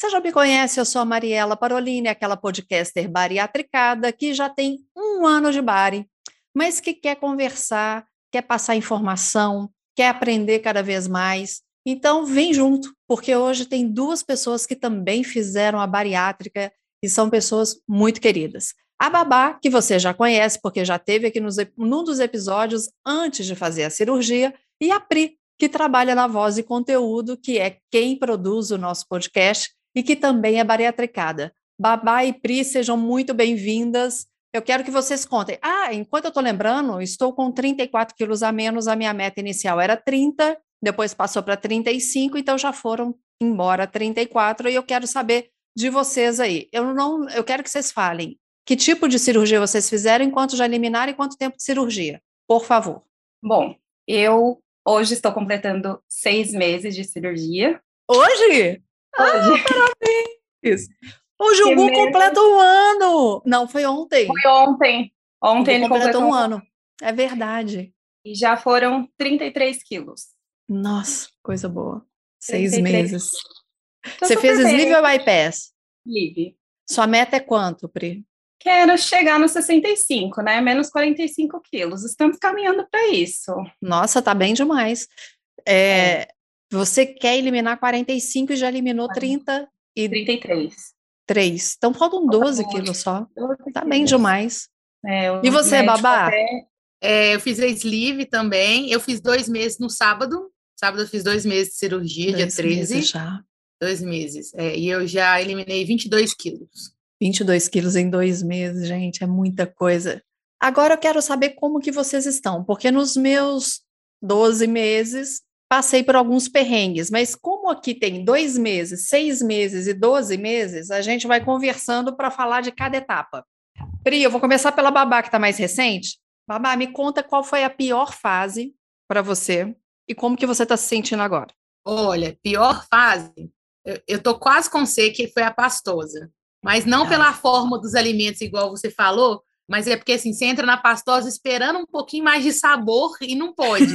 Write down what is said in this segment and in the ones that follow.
Você já me conhece, eu sou a Mariela Parolini, aquela podcaster bariatricada que já tem um ano de bari, mas que quer conversar, quer passar informação, quer aprender cada vez mais. Então, vem junto, porque hoje tem duas pessoas que também fizeram a bariátrica e são pessoas muito queridas. A Babá, que você já conhece, porque já teve aqui nos, num dos episódios antes de fazer a cirurgia, e a Pri, que trabalha na Voz e Conteúdo, que é quem produz o nosso podcast e que também é bariatricada. Babá e Pri, sejam muito bem-vindas. Eu quero que vocês contem. Ah, enquanto eu estou lembrando, estou com 34 quilos a menos, a minha meta inicial era 30, depois passou para 35, então já foram embora 34, e eu quero saber de vocês aí. Eu não, eu quero que vocês falem que tipo de cirurgia vocês fizeram, enquanto já eliminaram e quanto tempo de cirurgia, por favor. Bom, eu hoje estou completando seis meses de cirurgia. Hoje? Hoje. Ah, parabéns! Hoje o Gu completa um ano! Não, foi ontem. Foi ontem. Ontem ele completou um ano. É verdade. E já foram 33 quilos. Nossa, coisa boa. Seis meses. Tô Você fez sleeve ou bypass? Sleeve. Sua meta é quanto, Pri? Quero chegar nos 65, né? Menos 45 quilos. Estamos caminhando para isso. Nossa, tá bem demais. É, é. Você quer eliminar 45 e já eliminou 30 e 33. 3. Então faltam 12 quilos só. 12 tá bem demais. É, e você, Babá? Até... É, eu fiz a sleeve também. Eu fiz dois meses no sábado. Sábado eu fiz dois meses de cirurgia, dois dia 13. Meses já. Dois meses. É, e eu já eliminei 22 quilos. 22 quilos em dois meses, gente, é muita coisa. Agora eu quero saber como que vocês estão, porque nos meus 12 meses passei por alguns perrengues, mas como aqui tem dois meses, seis meses e 12 meses, a gente vai conversando para falar de cada etapa. Pri, eu vou começar pela Babá, que está mais recente. Babá, me conta qual foi a pior fase para você e como que você está se sentindo agora. Olha, pior fase, eu, eu tô quase com C, que foi a pastosa. Mas não pela ah. forma dos alimentos, igual você falou, mas é porque assim, você entra na pastosa esperando um pouquinho mais de sabor e não pode.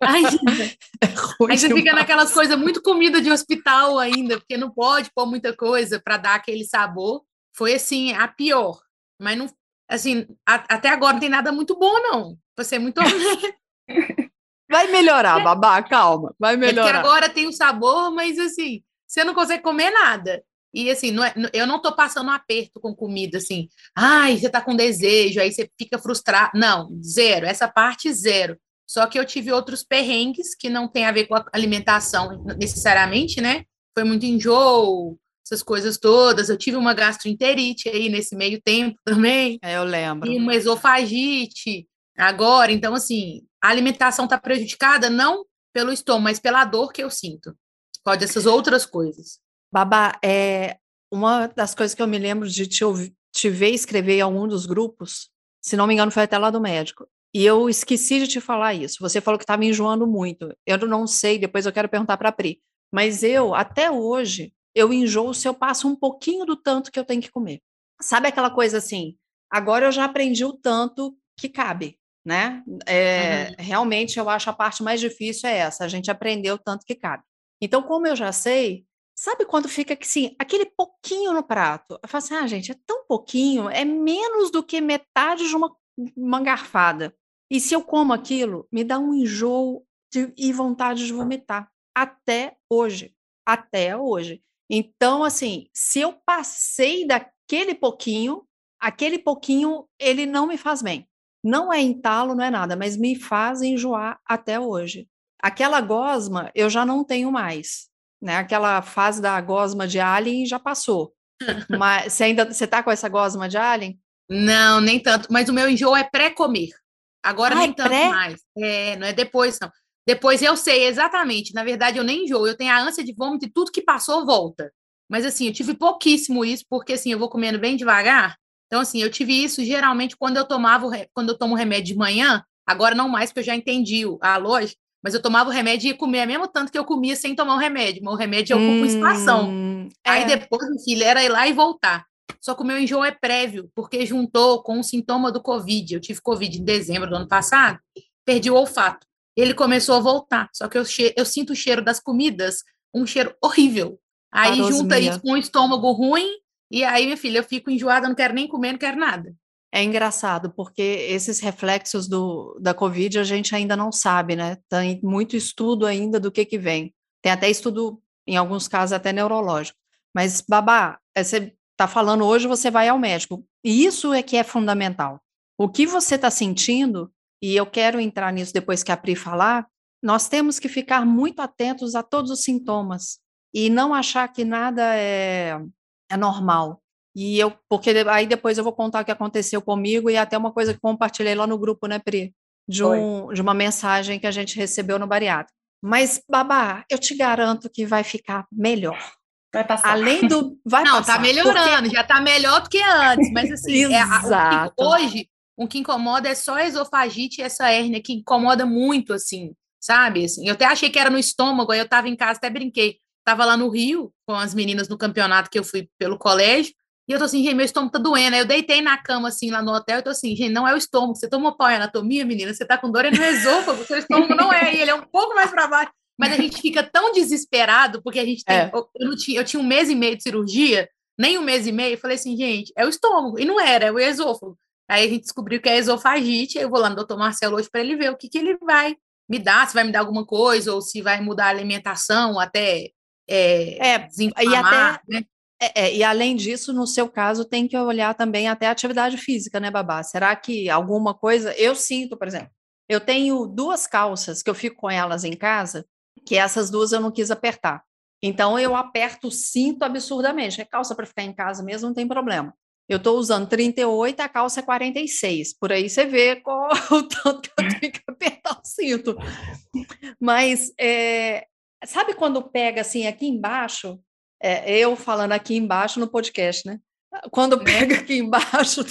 Aí, é aí você fica naquelas coisas muito comida de hospital ainda, porque não pode pôr muita coisa para dar aquele sabor. Foi assim, a pior. Mas não, assim, a, até agora não tem nada muito bom, não. Pra ser muito Vai melhorar, babá, calma. Vai melhorar. É porque agora tem o sabor, mas assim, você não consegue comer nada. E assim, não é, eu não tô passando um aperto com comida, assim, ai, você tá com desejo, aí você fica frustrado. Não, zero, essa parte zero. Só que eu tive outros perrengues que não tem a ver com a alimentação necessariamente, né? Foi muito enjoo, essas coisas todas. Eu tive uma gastroenterite aí nesse meio tempo também. É, eu lembro. E uma esofagite agora. Então, assim, a alimentação está prejudicada não pelo estômago, mas pela dor que eu sinto. Pode essas outras coisas. Babá, é uma das coisas que eu me lembro de te, ouvir, te ver escrever em algum dos grupos, se não me engano, foi até lá do médico. E eu esqueci de te falar isso. Você falou que estava enjoando muito. Eu não sei, depois eu quero perguntar para a Pri. Mas eu, até hoje, eu enjoo se eu passo um pouquinho do tanto que eu tenho que comer. Sabe aquela coisa assim? Agora eu já aprendi o tanto que cabe, né? É, uhum. Realmente eu acho a parte mais difícil é essa, a gente aprender o tanto que cabe. Então, como eu já sei, Sabe quando fica assim, aquele pouquinho no prato? Eu falo assim, ah, gente, é tão pouquinho, é menos do que metade de uma, uma garfada. E se eu como aquilo, me dá um enjoo de, e vontade de vomitar. Até hoje. Até hoje. Então, assim, se eu passei daquele pouquinho, aquele pouquinho, ele não me faz bem. Não é entalo, não é nada, mas me faz enjoar até hoje. Aquela gosma eu já não tenho mais né? Aquela fase da gosma de alien já passou. Mas você ainda você tá com essa gosma de alien? Não, nem tanto. Mas o meu enjoo é pré-comer. Agora ah, nem é tanto pré? mais. É, não é depois, não. Depois eu sei exatamente. Na verdade, eu nem enjoo. Eu tenho a ânsia de vômito e tudo que passou volta. Mas assim, eu tive pouquíssimo isso, porque assim, eu vou comendo bem devagar. Então, assim, eu tive isso geralmente quando eu tomava, quando eu tomo remédio de manhã, agora não mais, porque eu já entendi a lógica, mas eu tomava o remédio e ia comer mesmo tanto que eu comia sem tomar o remédio. Mas o remédio eu ocupa hum, expansão. É. Aí depois, meu filho, era ir lá e voltar. Só que o meu enjoo é prévio, porque juntou com o sintoma do Covid. Eu tive Covid em dezembro do ano passado, perdi o olfato. Ele começou a voltar, só que eu, eu sinto o cheiro das comidas, um cheiro horrível. Aí junta isso com o estômago ruim, e aí, minha filha, eu fico enjoada, não quero nem comer, não quero nada. É engraçado, porque esses reflexos do, da Covid a gente ainda não sabe, né? Tem muito estudo ainda do que que vem. Tem até estudo, em alguns casos, até neurológico. Mas, babá, é, você está falando hoje, você vai ao médico. E isso é que é fundamental. O que você está sentindo, e eu quero entrar nisso depois que a Pri falar, nós temos que ficar muito atentos a todos os sintomas e não achar que nada é, é normal. E eu, porque aí depois eu vou contar o que aconteceu comigo e até uma coisa que compartilhei lá no grupo, né, Pri? De, um, de uma mensagem que a gente recebeu no bariátrico. Mas, Babá, eu te garanto que vai ficar melhor. Vai passar. Além do. Vai Não, passar, tá melhorando, porque... já tá melhor do que antes, mas assim, Exato. É, hoje o que incomoda é só a esofagite e essa hérnia que incomoda muito, assim, sabe? Assim, eu até achei que era no estômago, aí eu tava em casa, até brinquei. Tava lá no Rio com as meninas no campeonato que eu fui pelo colégio, e eu tô assim, gente, meu estômago tá doendo. Aí eu deitei na cama, assim, lá no hotel, e tô assim, gente, não é o estômago. Você tomou pau em anatomia, menina? Você tá com dor é no esôfago, seu estômago não é, e ele é um pouco mais para baixo. Mas a gente fica tão desesperado, porque a gente tem. É. Eu, eu, tinha, eu tinha um mês e meio de cirurgia, nem um mês e meio, eu falei assim, gente, é o estômago. E não era, é o esôfago. Aí a gente descobriu que é esofagite, eu vou lá no doutor Marcelo hoje para ele ver o que, que ele vai me dar, se vai me dar alguma coisa, ou se vai mudar a alimentação, até é, é e até, né? É, é, e além disso, no seu caso, tem que olhar também até a atividade física, né, Babá? Será que alguma coisa. Eu sinto, por exemplo, eu tenho duas calças que eu fico com elas em casa, que essas duas eu não quis apertar. Então eu aperto o cinto absurdamente. É calça para ficar em casa mesmo, não tem problema. Eu estou usando 38, a calça é 46. Por aí você vê qual, o tanto que eu tenho que apertar o cinto. Mas é, sabe quando pega assim aqui embaixo? É, eu falando aqui embaixo no podcast, né? Quando pega aqui embaixo,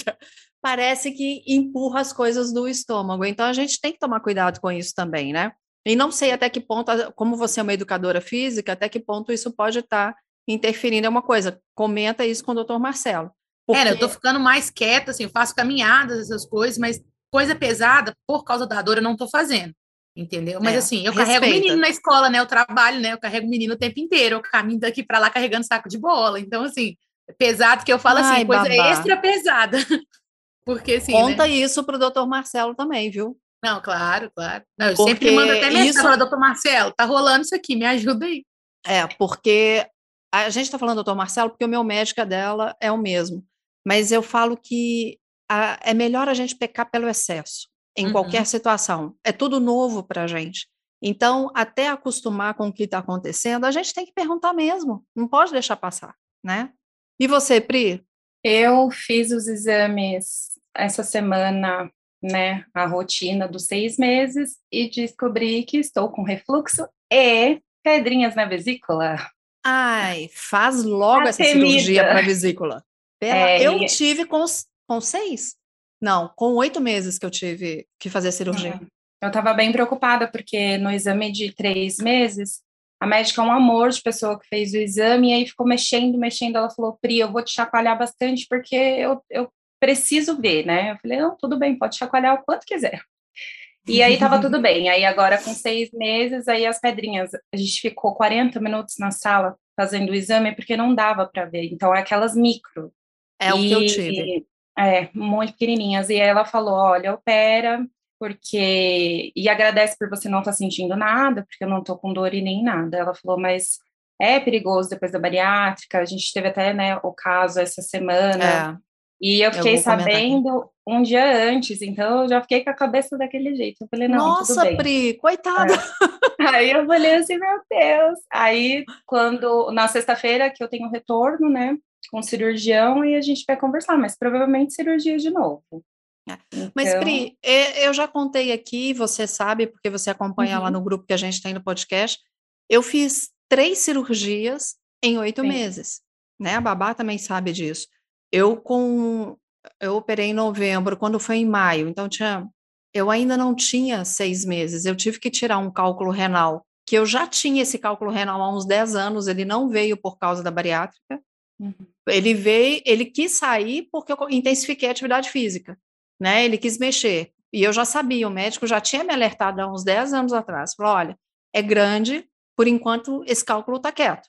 parece que empurra as coisas do estômago. Então a gente tem que tomar cuidado com isso também, né? E não sei até que ponto, como você é uma educadora física, até que ponto isso pode estar interferindo em uma coisa. Comenta isso com o doutor Marcelo. Porque... Eu tô ficando mais quieta, assim, eu faço caminhadas, essas coisas, mas coisa pesada, por causa da dor, eu não tô fazendo. Entendeu? Mas é, assim, eu respeita. carrego menino na escola, né? Eu trabalho, né? Eu carrego menino o tempo inteiro, eu caminho daqui para lá carregando saco de bola. Então, assim, é pesado que eu falo assim, Ai, assim, coisa babá. extra pesada. Porque assim. Conta né? isso pro doutor Marcelo também, viu? Não, claro, claro. Não, eu porque sempre mando até mensagem isso... para doutor Marcelo, tá rolando isso aqui, me ajuda aí. É, porque a gente está falando doutor Marcelo porque o meu médico dela é o mesmo. Mas eu falo que a, é melhor a gente pecar pelo excesso, em uhum. qualquer situação. É tudo novo para a gente. Então, até acostumar com o que está acontecendo, a gente tem que perguntar mesmo, não pode deixar passar, né? E você, Pri? Eu fiz os exames essa semana né, a rotina dos seis meses e descobri que estou com refluxo e pedrinhas na vesícula. Ai, faz logo a essa temida. cirurgia para vesícula. É, eu e... tive com, com seis. Não, com oito meses que eu tive que fazer a cirurgia. Eu estava bem preocupada, porque no exame de três meses, a médica é um amor de pessoa que fez o exame, e aí ficou mexendo, mexendo. Ela falou: Pri, eu vou te chacoalhar bastante, porque eu, eu preciso ver, né? Eu falei, não, tudo bem, pode chacoalhar o quanto quiser. E aí tava tudo bem. Aí agora com seis meses, aí as pedrinhas, a gente ficou 40 minutos na sala fazendo o exame porque não dava para ver. Então é aquelas micro. É e, o que eu tive. É, muito pequenininhas. E ela falou, olha, opera, porque... E agradece por você não estar tá sentindo nada, porque eu não tô com dor e nem nada. Ela falou, mas é perigoso depois da bariátrica. A gente teve até, né, o caso essa semana. E eu fiquei eu sabendo um dia antes, então eu já fiquei com a cabeça daquele jeito. Eu falei, não, Nossa, Pri, coitada! É. Aí eu falei assim, meu Deus. Aí, quando, na sexta-feira que eu tenho retorno, né, com o cirurgião, e a gente vai conversar, mas provavelmente cirurgia de novo. Então... Mas, Pri, eu já contei aqui, você sabe, porque você acompanha uhum. lá no grupo que a gente tem no podcast, eu fiz três cirurgias em oito Sim. meses. né? A babá também sabe disso. Eu com eu operei em novembro, quando foi em maio, então tinha eu ainda não tinha seis meses, eu tive que tirar um cálculo renal, que eu já tinha esse cálculo renal há uns 10 anos, ele não veio por causa da bariátrica, uhum. ele veio, ele quis sair porque eu intensifiquei a atividade física, né, ele quis mexer, e eu já sabia, o médico já tinha me alertado há uns 10 anos atrás, falou, olha, é grande, por enquanto esse cálculo está quieto,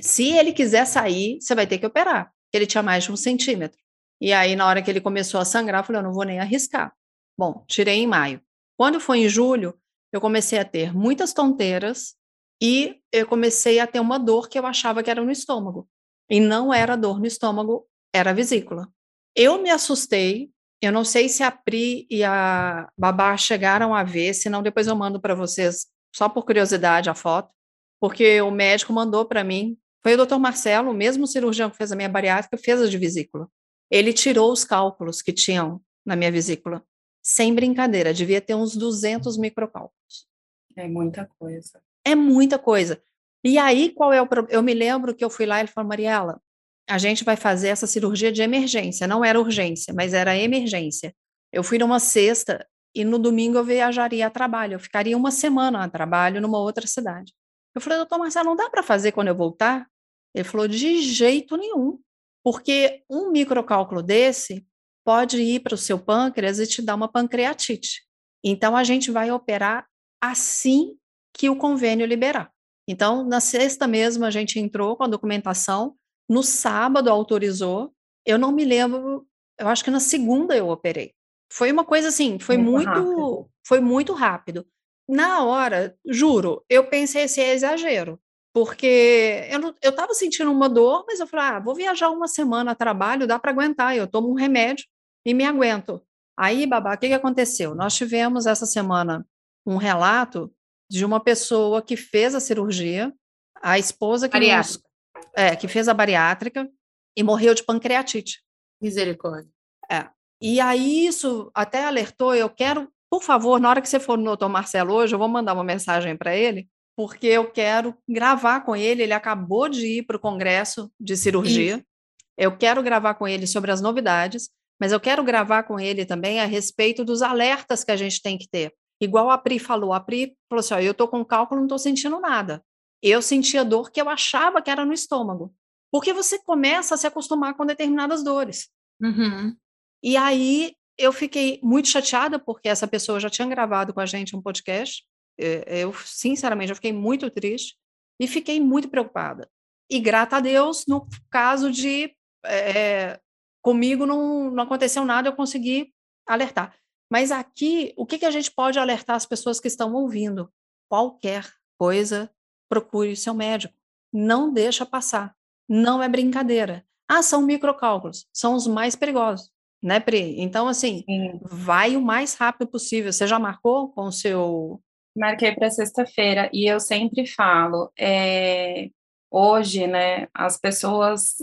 se ele quiser sair, você vai ter que operar, ele tinha mais de um centímetro, e aí na hora que ele começou a sangrar, eu falei, eu não vou nem arriscar, Bom, tirei em maio. Quando foi em julho, eu comecei a ter muitas tonteiras e eu comecei a ter uma dor que eu achava que era no estômago. E não era dor no estômago, era vesícula. Eu me assustei, eu não sei se a Pri e a Babá chegaram a ver, senão depois eu mando para vocês, só por curiosidade, a foto, porque o médico mandou para mim. Foi o doutor Marcelo, o mesmo cirurgião que fez a minha bariátrica, fez a de vesícula. Ele tirou os cálculos que tinham na minha vesícula. Sem brincadeira, devia ter uns 200 microcálculos. É muita coisa. É muita coisa. E aí, qual é o problema? Eu me lembro que eu fui lá e ele falou, Mariela, a gente vai fazer essa cirurgia de emergência. Não era urgência, mas era emergência. Eu fui numa sexta e no domingo eu viajaria a trabalho. Eu ficaria uma semana a trabalho numa outra cidade. Eu falei, doutor Marcelo, não dá para fazer quando eu voltar? Ele falou, de jeito nenhum. Porque um microcálculo desse pode ir para o seu pâncreas e te dar uma pancreatite. Então, a gente vai operar assim que o convênio liberar. Então, na sexta mesmo, a gente entrou com a documentação, no sábado autorizou, eu não me lembro, eu acho que na segunda eu operei. Foi uma coisa assim, foi muito, muito foi muito rápido. Na hora, juro, eu pensei assim, é exagero, porque eu estava sentindo uma dor, mas eu falei, ah, vou viajar uma semana a trabalho, dá para aguentar, eu tomo um remédio e me aguento. Aí, babá, o que, que aconteceu? Nós tivemos essa semana um relato de uma pessoa que fez a cirurgia, a esposa que, nos, é, que fez a bariátrica e morreu de pancreatite. Misericórdia. É. E aí isso até alertou, eu quero, por favor, na hora que você for no doutor Marcelo hoje, eu vou mandar uma mensagem para ele, porque eu quero gravar com ele, ele acabou de ir para o congresso de cirurgia, isso. eu quero gravar com ele sobre as novidades, mas eu quero gravar com ele também a respeito dos alertas que a gente tem que ter. Igual a Pri falou, a Pri falou assim: ó, eu estou com cálculo, não estou sentindo nada. Eu sentia dor que eu achava que era no estômago. Porque você começa a se acostumar com determinadas dores. Uhum. E aí eu fiquei muito chateada, porque essa pessoa já tinha gravado com a gente um podcast. Eu, sinceramente, eu fiquei muito triste e fiquei muito preocupada. E grata a Deus, no caso de é, Comigo não, não aconteceu nada, eu consegui alertar. Mas aqui, o que, que a gente pode alertar as pessoas que estão ouvindo? Qualquer coisa, procure o seu médico. Não deixa passar. Não é brincadeira. Ah, são microcálculos. São os mais perigosos, né, Pri? Então, assim, Sim. vai o mais rápido possível. Você já marcou com o seu... Marquei para sexta-feira. E eu sempre falo, é... hoje, né, as pessoas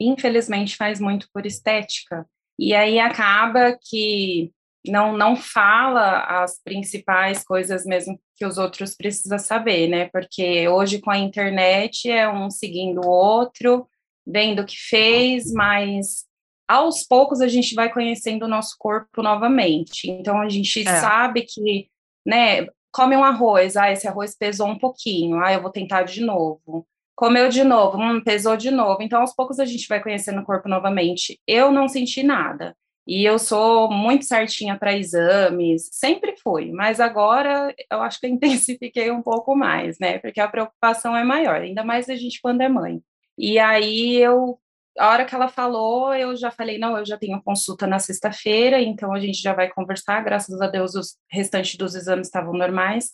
infelizmente faz muito por estética. E aí acaba que não não fala as principais coisas mesmo que os outros precisam saber, né? Porque hoje com a internet é um seguindo o outro, vendo o que fez, mas aos poucos a gente vai conhecendo o nosso corpo novamente. Então a gente é. sabe que, né, come um arroz, ah, esse arroz pesou um pouquinho, ah, eu vou tentar de novo comeu de novo, hum, pesou de novo. Então, aos poucos a gente vai conhecendo o corpo novamente. Eu não senti nada. E eu sou muito certinha para exames, sempre fui, mas agora eu acho que eu intensifiquei um pouco mais, né? Porque a preocupação é maior, ainda mais a gente quando é mãe. E aí eu, a hora que ela falou, eu já falei, não, eu já tenho consulta na sexta-feira, então a gente já vai conversar. Graças a Deus, os restantes dos exames estavam normais.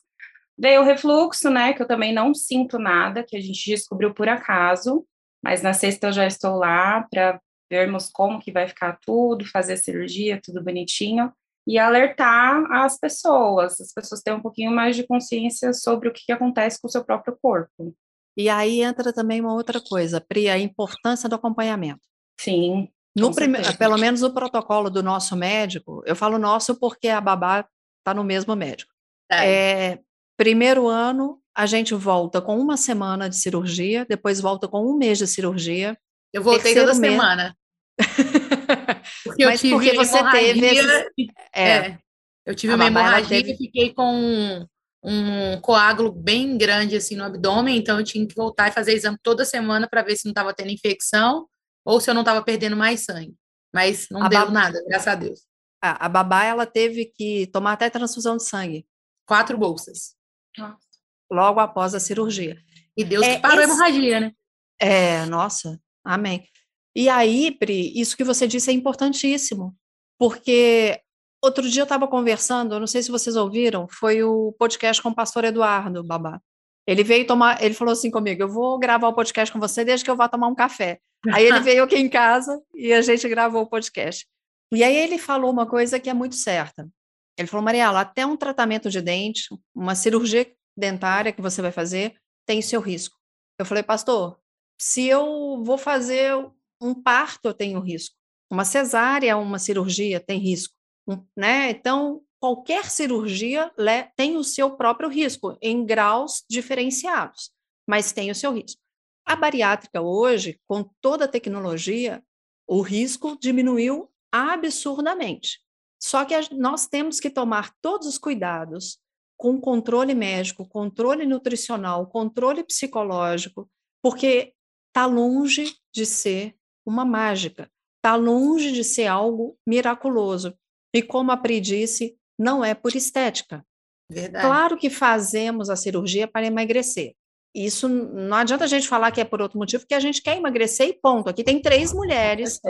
Veio o refluxo, né, que eu também não sinto nada, que a gente descobriu por acaso, mas na sexta eu já estou lá para vermos como que vai ficar tudo, fazer a cirurgia, tudo bonitinho, e alertar as pessoas, as pessoas terem um pouquinho mais de consciência sobre o que, que acontece com o seu próprio corpo. E aí entra também uma outra coisa, Pri, a importância do acompanhamento. Sim. No prime... Pelo menos o protocolo do nosso médico, eu falo nosso porque a babá está no mesmo médico. É. É, Primeiro ano, a gente volta com uma semana de cirurgia, depois volta com um mês de cirurgia, Eu voltei toda mês. semana. Porque eu Mas tive porque você teve É. É, Eu tive uma hemorragia teve- e fiquei com um, coágulo bem grande assim no abdômen, então eu tinha que voltar e fazer exame toda semana para ver se não estava tendo infecção ou se eu não estava perdendo mais sangue. Mas não A deu bab- nada, graças a Deus. a, a babá ela teve que tomar até transfusão de sangue Quatro bolsas. logo após a cirurgia. E Deus É, que parou esse- a hemorragia, né? É, nossa, amém. E aí, Pri, isso que você disse é importantíssimo, porque outro dia eu estava conversando, não sei se vocês ouviram, foi o podcast com o pastor Eduardo, babá. Ele veio tomar, ele falou assim comigo: eu vou gravar o podcast com você desde que eu vá tomar um café. Aí ele veio aqui em casa e a gente gravou o podcast. E aí ele falou uma coisa que é muito certa. Ele falou, Mariela, até um tratamento de dente, uma cirurgia dentária que você vai fazer, tem seu risco. Eu falei, pastor, se eu vou fazer um parto, eu tenho risco. Uma cesárea, uma cirurgia, tem risco. Né? Então, qualquer cirurgia tem o seu próprio risco, em graus diferenciados, mas tem o seu risco. A bariátrica hoje, com toda a tecnologia, o risco diminuiu absurdamente. Só que nós temos que tomar todos os cuidados com controle médico, controle nutricional, controle psicológico, porque está longe de ser uma mágica, está longe de ser algo miraculoso. E como a Pri disse, não é por estética. Verdade. Claro que fazemos a cirurgia para emagrecer. Isso não adianta a gente falar que é por outro motivo, porque a gente quer emagrecer e ponto. Aqui tem três mulheres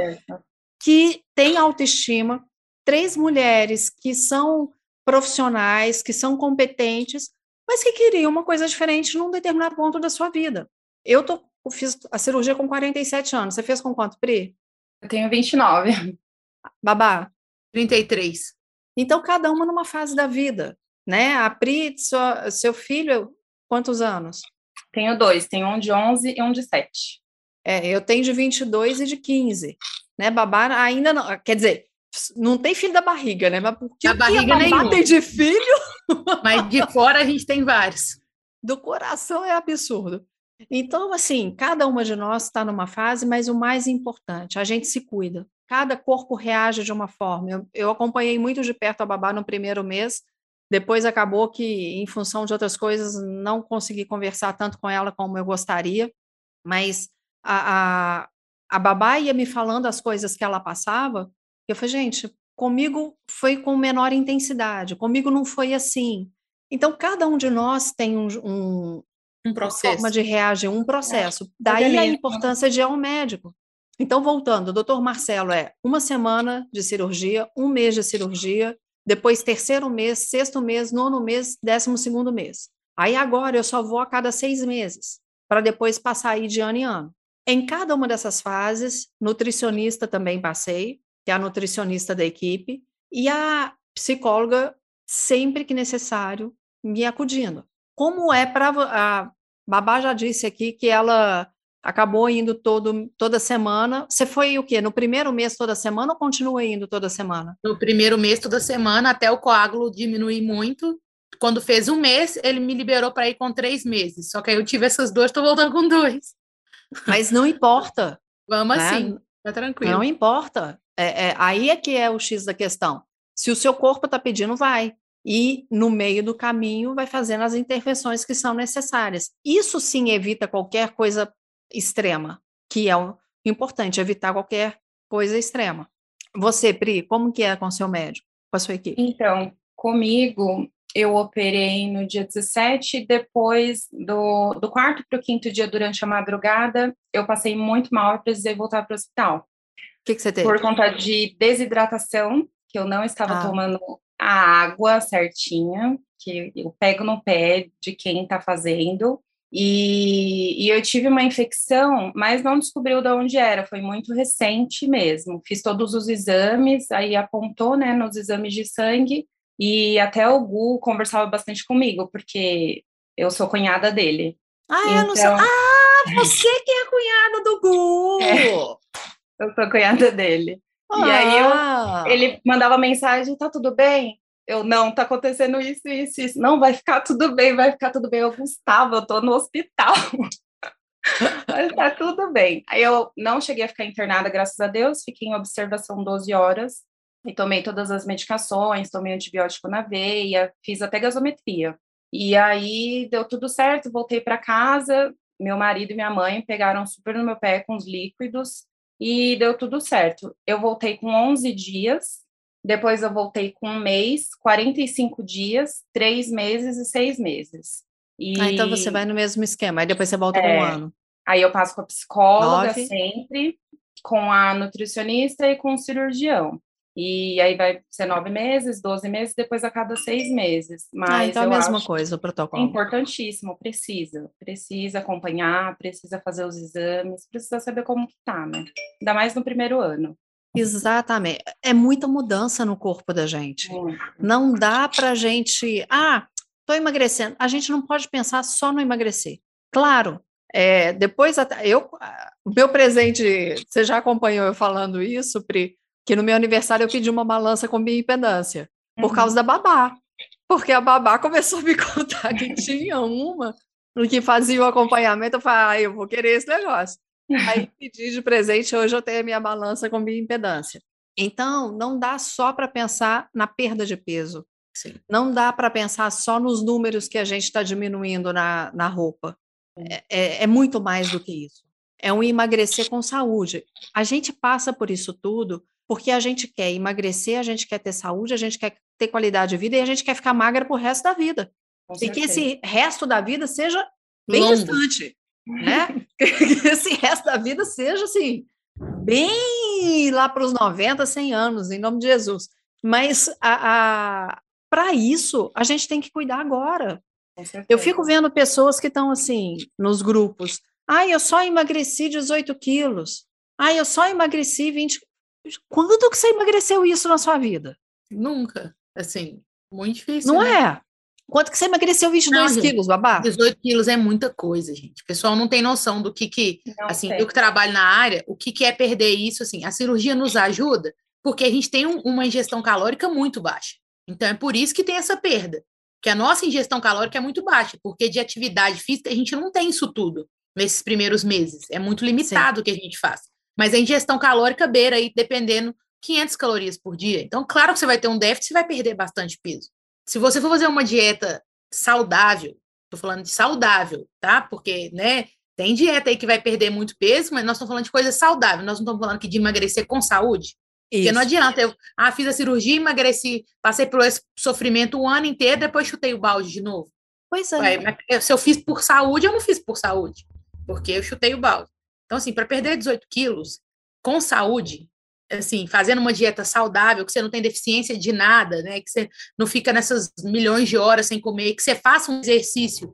que têm autoestima, três mulheres que são profissionais, que são competentes, mas que queriam uma coisa diferente num determinado ponto da sua vida. Eu, tô, eu fiz a cirurgia com 47 anos. Você fez com quanto, Pri? Eu tenho 29. Babá? 33. Então, cada uma numa fase da vida, né? A Pri, sua- seu filho, quantos anos? Tenho dois, tenho um de 11 e um de 7. É, eu tenho de 22 e de 15, né? Babá ainda não, quer dizer, não tem filho da barriga, né? Mas porque Da o que a barriga babá nenhum. tem de filho Mas de fora a gente tem vários. do coração é absurdo. Então, assim, cada uma de nós está numa fase, mas o mais importante, a gente se cuida. Cada corpo reage de uma forma. Eu, eu acompanhei muito de perto a babá no primeiro mês, depois acabou que, em função de outras coisas, não consegui conversar tanto com ela como eu gostaria, mas a, a, a babá ia me falando as coisas que ela passava, eu falei, gente, comigo foi com menor intensidade, comigo não foi assim. Então, cada um de nós tem um, um, Um processo. forma de reagir, um processo. Daí a organismo. importância de ir ao médico. Então, voltando, o doutor Marcelo é uma semana de cirurgia, um mês de cirurgia, depois terceiro mês, sexto mês, nono mês, décimo segundo mês. Aí agora eu só vou a cada seis meses, para depois passar aí de ano em ano. Em cada uma dessas fases, nutricionista também passei, que é a nutricionista da equipe, e a psicóloga, sempre que necessário, me acudindo. Como é para a Babá já disse aqui que ela acabou indo todo, toda semana. Você foi o quê? No primeiro mês toda semana ou continua indo toda semana? No primeiro mês, toda semana, até o coágulo diminuir muito. Quando fez um mês, ele me liberou para ir com três meses. Só que aí eu tive essas duas, estou voltando com dois. Mas não importa. Vamos né? assim, tá tranquilo. Não importa. É, é, aí é que é o X da questão. Se o seu corpo está pedindo, vai. E no meio do caminho vai fazendo as intervenções que são necessárias. Isso sim evita qualquer coisa extrema, que é o importante, evitar qualquer coisa extrema. Você, Pri, como que é com seu médico, com a sua equipe? Então, comigo, eu operei no dia 17, depois do, do quarto para o quinto dia durante a madrugada, eu passei muito mal e precisei voltar para o hospital. O que, que você teve? Por conta de desidratação, que eu não estava Ah. tomando a água certinha, que eu pego no pé de quem está fazendo. E, e eu tive uma infecção, mas não descobriu de onde era, foi muito recente mesmo. Fiz todos os exames, aí apontou, né, nos exames de sangue, e até o Gu conversava bastante comigo, porque eu sou cunhada dele. Ah, é, não sei. Então- Ah, você que é a cunhada do Gu! É. Eu sou cunhada dele. E aí eu- Ah. Ele mandava mensagem, tá tudo bem? Eu, não, tá acontecendo isso, isso, isso. Não, vai ficar tudo bem, vai ficar tudo bem. Eu, Gustavo, eu tô no hospital. Mas tá tudo bem. Aí eu não cheguei a ficar internada, graças a Deus, fiquei em observação 12 horas e tomei todas as medicações, tomei antibiótico na veia, fiz até gasometria. E aí deu tudo certo, voltei para casa, meu marido e minha mãe pegaram super no meu pé com os líquidos e deu tudo certo. Eu voltei com 11 dias, depois eu voltei com um mês, 45 dias, três meses e seis meses. E... Ah, então você vai no mesmo esquema, aí depois você volta é, com um ano. Aí eu passo com a psicóloga Nove. sempre, com a nutricionista e com o cirurgião. E aí vai ser nove meses, doze meses, depois a cada seis meses. Mas ah, então é a mesma coisa o protocolo. É importantíssimo, precisa. Precisa acompanhar, precisa fazer os exames, precisa saber como que tá, né? Ainda mais no primeiro ano. Exatamente. É muita mudança no corpo da gente. Muito. Não dá pra gente. Ah, tô emagrecendo. A gente não pode pensar só no emagrecer. Claro, é, depois eu, o meu presente, você já acompanhou eu falando isso, Pri? que no meu aniversário eu pedi uma balança com bioimpedância, por uhum. causa da babá. Porque a babá começou a me contar que tinha uma no que fazia o acompanhamento, eu falei, ah, eu vou querer esse negócio. Aí pedi de presente, hoje eu tenho a minha balança com bioimpedância. Então, não dá só para pensar na perda de peso. Sim. Não dá para pensar só nos números que a gente está diminuindo na, na roupa. É, é, é, muito mais do que isso. É um emagrecer com saúde. A gente passa por isso tudo porque a gente quer emagrecer, a gente quer ter saúde, a gente quer ter qualidade de vida e a gente quer ficar magra pro resto da vida. e que esse resto da vida seja bem Longo. distante, né? que esse resto da vida seja assim, bem lá para os 90, 100 anos, em nome de Jesus. Mas a, a para isso, a gente tem que cuidar agora. Eu fico vendo pessoas que estão assim, nos grupos. Ah, eu só emagreci 18 quilos. Ah, eu só emagreci 20. Quando que você emagreceu isso na sua vida? Nunca. Assim, muito difícil. Não né? é? Quanto que você emagreceu 22 não, quilos, babá? 18 quilos é muita coisa, gente. O pessoal não tem noção do que, que não assim, sei. eu que trabalho na área, o que, que é perder isso, assim. A cirurgia nos ajuda porque a gente tem um, uma ingestão calórica muito baixa. Então, é por isso que tem essa perda. Que a nossa ingestão calórica é muito baixa, porque de atividade física a gente não tem isso tudo nesses primeiros meses. É muito limitado o que a gente faz. Mas a ingestão calórica beira aí, dependendo, 500 calorias por dia. Então, claro que você vai ter um déficit e vai perder bastante peso. Se você for fazer uma dieta saudável, tô falando de saudável, tá? Porque, né, tem dieta aí que vai perder muito peso, mas nós estamos falando de coisa saudável. Nós não estamos falando aqui de emagrecer com saúde. Isso. Porque não adianta, eu ah, fiz a cirurgia, emagreci, passei por esse sofrimento o ano inteiro, depois chutei o balde de novo. Pois é. Ué, se eu fiz por saúde, eu não fiz por saúde, porque eu chutei o balde. Então, assim, para perder 18 quilos com saúde, assim, fazendo uma dieta saudável, que você não tem deficiência de nada, né? Que você não fica nessas milhões de horas sem comer, que você faça um exercício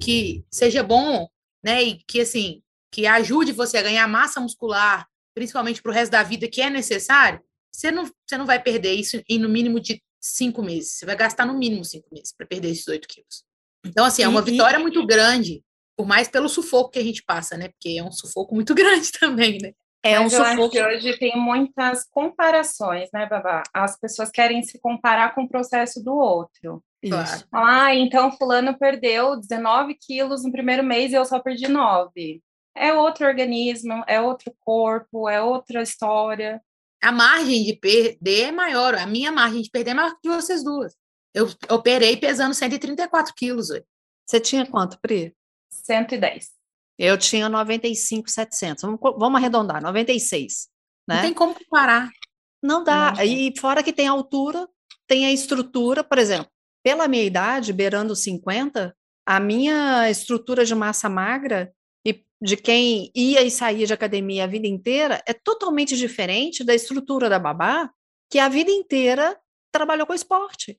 que seja bom, né? E que, assim, que ajude você a ganhar massa muscular, principalmente para o resto da vida, que é necessário, você não, você não vai perder isso em no mínimo de cinco meses. Você vai gastar no mínimo cinco meses para perder esses 18 quilos. Então, assim, é uma vitória muito grande por mais pelo sufoco que a gente passa, né? Porque é um sufoco muito grande também, né? É um sufoco. que hoje tem muitas comparações, né, Babá? As pessoas querem se comparar com o processo do outro. Isso. Ah, então fulano perdeu 19 quilos no primeiro mês e eu só perdi 9. É outro organismo, é outro corpo, é outra história. A margem de perder é maior. A minha margem de perder é maior que vocês duas. Eu operei pesando 134 quilos. Hoje. Você tinha quanto, Pri? 110. Eu tinha 95,700. Vamos, vamos arredondar, 96. Né? Não tem como comparar. Não dá. Não. E fora que tem a altura, tem a estrutura, por exemplo, pela minha idade, beirando 50, a minha estrutura de massa magra e de quem ia e saía de academia a vida inteira é totalmente diferente da estrutura da babá, que a vida inteira trabalhou com esporte.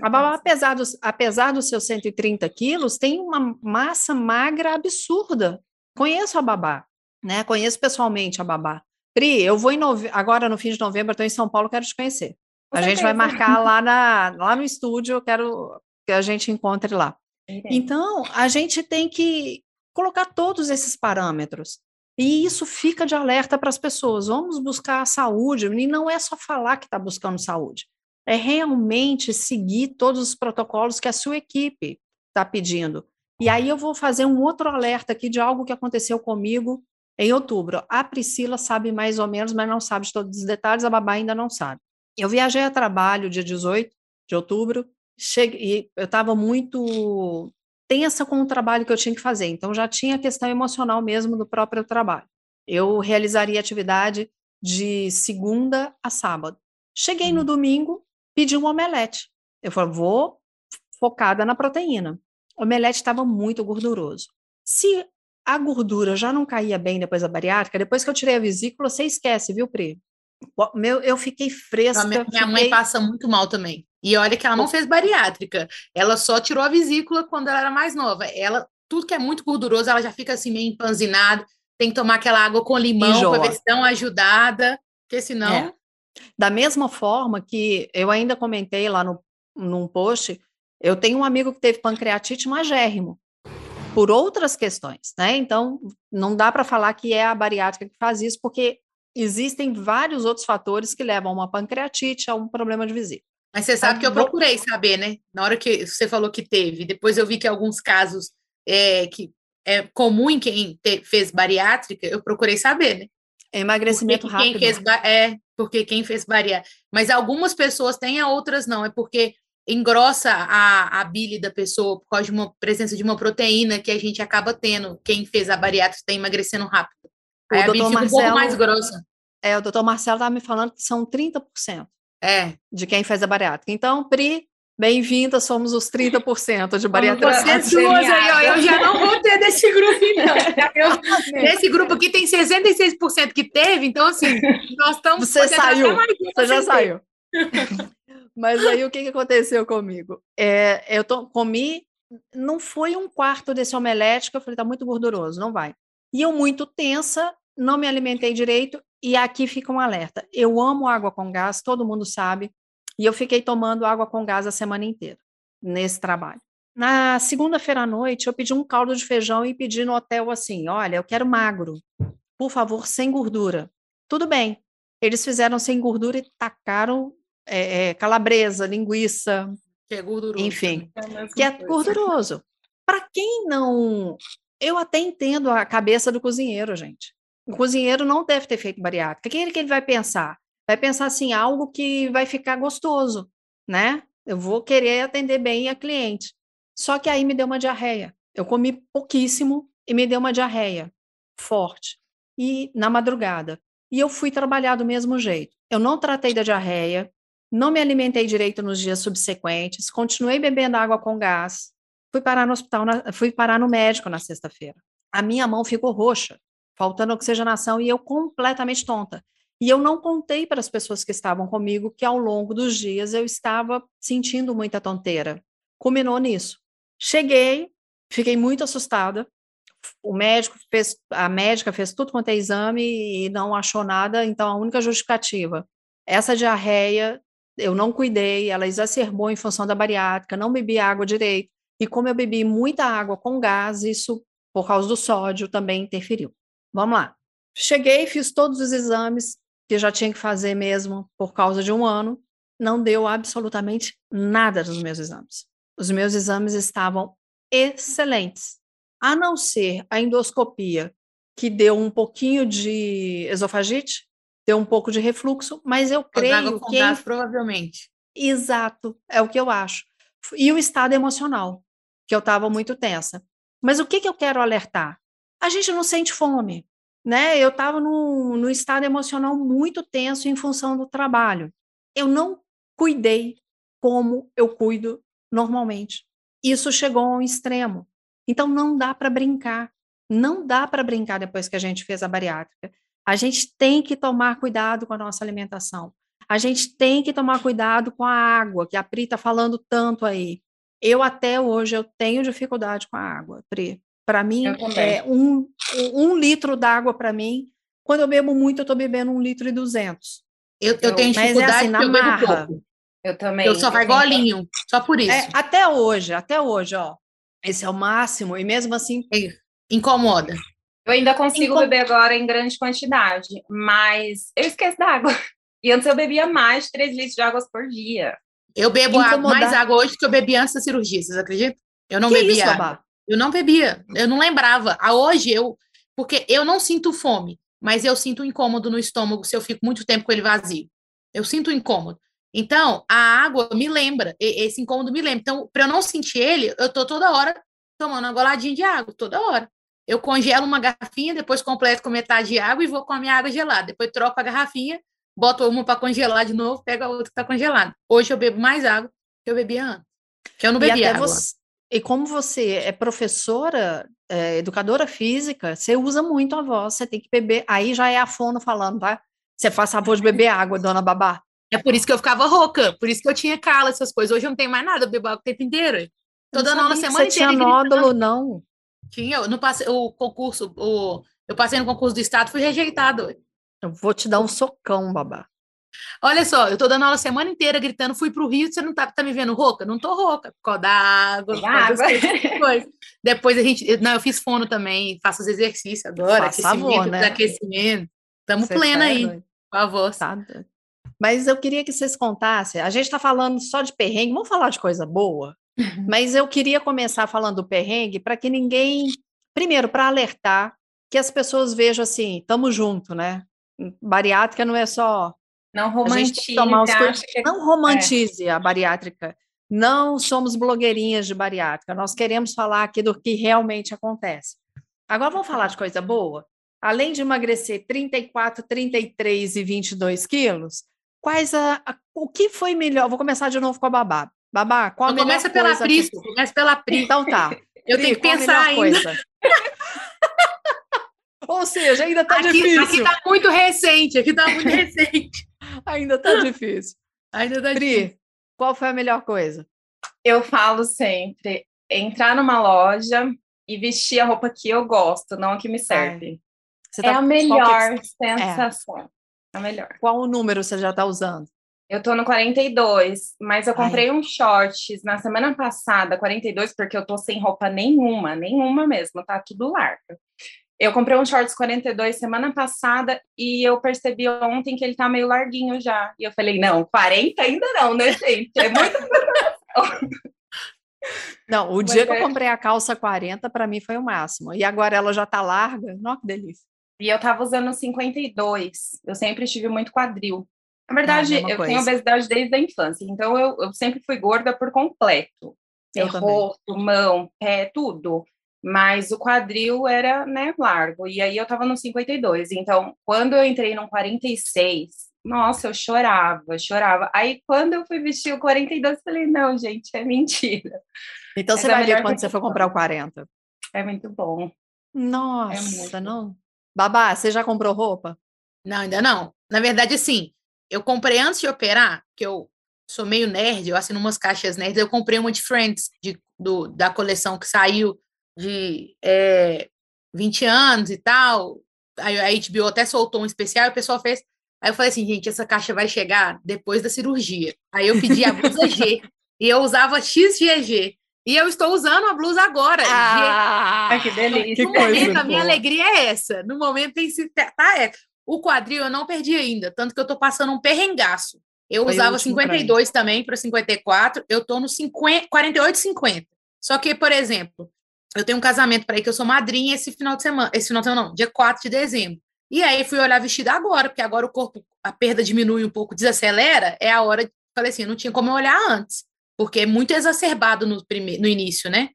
A babá, apesar dos, apesar dos seus 130 quilos, tem uma massa magra absurda. Conheço a babá, né? Conheço pessoalmente a babá. Pri, eu vou nove... agora no fim de novembro, estou em São Paulo, quero te conhecer. a gente vai marcar lá, na, lá no estúdio, quero que a gente encontre lá. Então, a gente tem que colocar todos esses parâmetros. E isso fica de alerta para as pessoas. Vamos buscar a saúde, e não é só falar que está buscando saúde é realmente seguir todos os protocolos que a sua equipe está pedindo. E aí eu vou fazer um outro alerta aqui de algo que aconteceu comigo em outubro. A Priscila sabe mais ou menos, mas não sabe de todos os detalhes, a babá ainda não sabe. Eu viajei a trabalho dia 18 de outubro, cheguei, eu estava muito tensa com o trabalho que eu tinha que fazer, então já tinha a questão emocional mesmo do próprio trabalho. Eu realizaria atividade de segunda a sábado. Cheguei no uhum. domingo, pedi um omelete. Eu falei, vou focada na proteína. O omelete estava muito gorduroso. Se a gordura já não caía bem depois da bariátrica, depois que eu tirei a vesícula, você esquece, viu, Pri? Meu, eu fiquei fresca. minha, fiquei... mãe passa muito mal também. E olha que ela não fez bariátrica. Ela só tirou a vesícula quando ela era mais nova. Ela, tudo que é muito gorduroso, ela já fica assim meio empanzinada. Tem que tomar aquela água com limão para ver se dá uma ajudada, porque senão. É. Da mesma forma que eu ainda comentei lá no, num post, eu tenho um amigo que teve pancreatite magérrimo por outras questões, né? Então, não dá para falar que é a bariátrica que faz isso, porque existem vários outros fatores que levam a uma pancreatite, a um problema de vesícula. Mas você sabe que eu procurei saber, né? Na hora que você falou que teve, depois eu vi que alguns casos é, que é comum em quem te, fez bariátrica, eu procurei saber, né? É emagrecimento porque rápido. Fez, é, porque quem fez bariátrica. Mas algumas pessoas têm, outras não. É porque engrossa a, a bile da pessoa por causa de uma presença de uma proteína que a gente acaba tendo. Quem fez a bariátrica está emagrecendo rápido. Aí o a bile Marcelo, um pouco mais grossa. É, o doutor Marcelo estava me falando que são 30% é. de quem fez a bariátrica. Então, Pri, bem-vinda, somos os 30% de bariátrica. Duas aí, ó, eu já não vou ter desse grupo, então. nesse grupo aqui tem 66% que teve, então, assim, nós estamos... Você saiu, você já saiu. Mas aí, o que, que aconteceu comigo? É, eu comi, não foi um quarto desse omelete que eu falei, tá muito gorduroso, não vai. E eu muito tensa, não me alimentei direito e aqui fica um alerta. Eu amo água com gás, todo mundo sabe, e eu fiquei tomando água com gás a semana inteira nesse trabalho. Na segunda-feira à noite, eu pedi um caldo de feijão e pedi no hotel assim: olha, eu quero magro, por favor, sem gordura. Tudo bem. Eles fizeram sem gordura e tacaram é, é, calabresa, linguiça. Que é gorduroso. Enfim, é que é gorduroso. Para quem não. Eu até entendo a cabeça do cozinheiro, gente. O cozinheiro não deve ter feito bariátrica. O que, que ele vai pensar? Vai pensar assim, algo que vai ficar gostoso, né? Eu vou querer atender bem a cliente. Só que aí me deu uma diarreia. Eu comi pouquíssimo e me deu uma diarreia forte. E na madrugada. E eu fui trabalhar do mesmo jeito. Eu não tratei da diarreia, não me alimentei direito nos dias subsequentes, continuei bebendo água com gás, fui parar no hospital, na, fui parar no médico na sexta-feira. A minha mão ficou roxa, faltando oxigenação e eu completamente tonta. E eu não contei para as pessoas que estavam comigo que ao longo dos dias eu estava sentindo muita tonteira. Culminou nisso. Cheguei, fiquei muito assustada. O médico fez, a médica fez tudo quanto é exame e não achou nada, então a única justificativa, essa diarreia eu não cuidei, ela exacerbou em função da bariátrica, não bebi água direito. E como eu bebi muita água com gás, isso, por causa do sódio, também interferiu. Vamos lá. Cheguei, fiz todos os exames que já tinha que fazer mesmo por causa de um ano, não deu absolutamente nada nos meus exames. Os meus exames estavam excelentes, a não ser a endoscopia, que deu um pouquinho de esofagite, deu um pouco de refluxo, mas eu creio que... Gás, provavelmente. Exato, é o que eu acho. E o estado emocional, que eu estava muito tensa. Mas o que, que eu quero alertar? a gente não sente fome, né? Eu estava num, num estado emocional muito tenso em função do trabalho. Eu não cuidei como eu cuido normalmente. Isso chegou a um extremo. Então não dá para brincar. Não dá para brincar depois que a gente fez a bariátrica. A gente tem que tomar cuidado com a nossa alimentação. A gente tem que tomar cuidado com a água, que a Pri está falando tanto aí. Eu até hoje eu tenho dificuldade com a água, Pri. Para mim, é um, um litro d'água para mim. Quando eu bebo muito, eu estou bebendo um litro e duzentos. Eu, eu tenho dificuldade é assim, na eu marra. Eu também. Eu só vai golinho, só por isso. É, até hoje, até hoje, ó. Esse é o máximo, e mesmo assim. É, incomoda. Eu ainda consigo Incom... beber agora em grande quantidade, mas eu esqueço d'água. E antes eu bebia mais de 3 litros de água por dia. Eu bebo Incomodar... mais água hoje do que eu bebi antes da cirurgia, vocês acreditam? Eu não que bebi isso, água. Babá? Eu não bebia, eu não lembrava. A hoje eu, porque eu não sinto fome, mas eu sinto incômodo no estômago se eu fico muito tempo com ele vazio. Eu sinto incômodo. Então, a água me lembra, esse incômodo me lembra. Então, para eu não sentir ele, eu tô toda hora tomando uma goladinha de água, toda hora. Eu congelo uma garrafinha, depois completo com metade de água e vou com a minha água gelada. Depois troco a garrafinha, boto uma para congelar de novo, pego a outra que está congelada. Hoje eu bebo mais água que eu bebia antes. Que eu não bebia água. Você, e como você é professora, é, educadora física, você usa muito a voz, você tem que beber. Aí já é a fono falando, tá? Você faz favor de beber água, dona Babá. É por isso que eu ficava rouca, por isso que eu tinha cala, essas coisas. Hoje eu não tenho mais nada, eu bebo água o tempo inteiro. Tô dando aula semana você inteira. Você tinha nódulo, não? Tinha, eu não passei, o concurso, o, eu passei no concurso do estado, fui rejeitado. Eu vou te dar um socão, babá. Olha só, eu tô dando aula a semana inteira gritando, fui pro Rio, você não tá, tá me vendo rouca? Não tô rouca, por causa da água, água. Depois a gente, não, eu fiz fono também, faço os exercícios agora, Faz aquecimento, favor, né? aquecimento. Estamos plena aí, por favor. Tá. Mas eu queria que vocês contassem, a gente tá falando só de perrengue, vamos falar de coisa boa? Uhum. Mas eu queria começar falando do perrengue para que ninguém, primeiro, para alertar que as pessoas vejam assim, estamos junto, né? Bariátrica não é só não romantize, que... não romantize é. a bariátrica. Não somos blogueirinhas de bariátrica. Nós queremos falar aqui do que realmente acontece. Agora vamos falar de coisa boa. Além de emagrecer 34, 33 e 22 quilos, quais a, a, o que foi melhor? Vou começar de novo com a babá. Babá, qual a melhor começa pela coisa? Pri, que... começa pela Pri. Então tá. Eu Pri, tenho que pensar ainda. Coisa? Ou seja, ainda tá aqui, difícil. Aqui tá muito recente, aqui tá muito recente. Ainda tá difícil. Ainda tá Pri, difícil. qual foi a melhor coisa? Eu falo sempre, entrar numa loja e vestir a roupa que eu gosto, não a que me serve. Tá, é a melhor que... sensação. É. A melhor. Qual o número você já tá usando? Eu tô no 42, mas eu comprei Ai. um shorts na semana passada, 42, porque eu tô sem roupa nenhuma, nenhuma mesmo, tá tudo largo. Eu comprei um shorts 42 semana passada e eu percebi ontem que ele tá meio larguinho já. E eu falei, não, 40 ainda não, né, gente? É muito Não, o Mas dia é... que eu é comprei a calça 40, para mim foi o máximo. E agora ela já tá larga. Nossa, que delícia. E eu tava usando 52. Eu sempre tive muito quadril. Na verdade, ah, eu coisa. tenho obesidade desde a infância, então eu, eu sempre fui gorda por completo. Eu rosto, mão, pé, tudo. Mas o quadril era, né, largo. E aí eu tava no 52. Então, quando eu entrei no 46, nossa, eu chorava, chorava. Aí, quando eu fui vestir o 42, eu falei, não, gente, é mentira. Então, você vai ver quando você for comprar o 40. É muito bom. Nossa, é muito não? Babá, você já comprou roupa? Não, ainda não. Na verdade, assim, eu comprei antes de operar, que eu sou meio nerd, eu assino umas caixas nerds, eu comprei uma de Friends, de, do, da coleção que saiu de é, 20 anos e tal. Aí a HBO até soltou um especial e o pessoal fez. Aí eu falei assim, gente, essa caixa vai chegar depois da cirurgia. Aí eu pedi a blusa G e eu usava XGG. E eu estou usando a blusa agora. Ah, G. que delícia. No momento, a minha alegria é essa. No momento tem se tá, é. O quadril eu não perdi ainda, tanto que eu estou passando um perrengaço. Eu Foi usava 52 também para 54, eu estou no 50, 48, 50. Só que, por exemplo, eu tenho um casamento para ir que eu sou madrinha esse final de semana, esse final de semana não, dia 4 de dezembro. E aí fui olhar vestida agora, porque agora o corpo, a perda diminui um pouco, desacelera, é a hora de, falei assim, não tinha como eu olhar antes, porque é muito exacerbado no, primeiro, no início, né?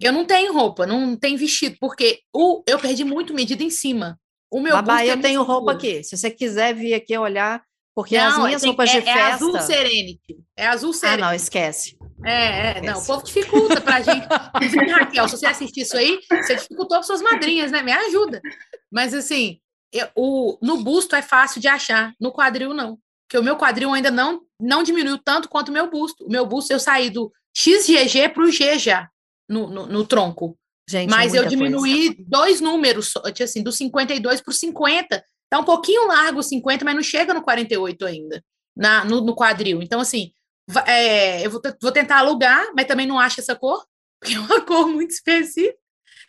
Eu não tenho roupa, não tenho vestido, porque o, eu perdi muito medida em cima. O meu Babá, eu é tenho roupa aqui. Se você quiser vir aqui olhar, porque não, as minhas tem, roupas é, de festa... É azul Serenity. É azul Serenity. Ah, não, esquece. É, é, não, o povo dificulta pra gente. Raquel, se você assistir isso aí, você dificultou para suas madrinhas, né? Me ajuda. Mas assim, eu, o, no busto é fácil de achar, no quadril não. Porque o meu quadril ainda não, não diminuiu tanto quanto o meu busto. O meu busto eu saí do XGG para o G já, no, no, no tronco. Gente, Mas eu diminuí coisa. dois números, assim, do 52 para o 50. Tá um pouquinho largo o 50, mas não chega no 48 ainda, na, no, no quadril. Então, assim, é, eu vou, vou, tentar alugar, mas também não acho essa cor, porque é uma cor muito específica.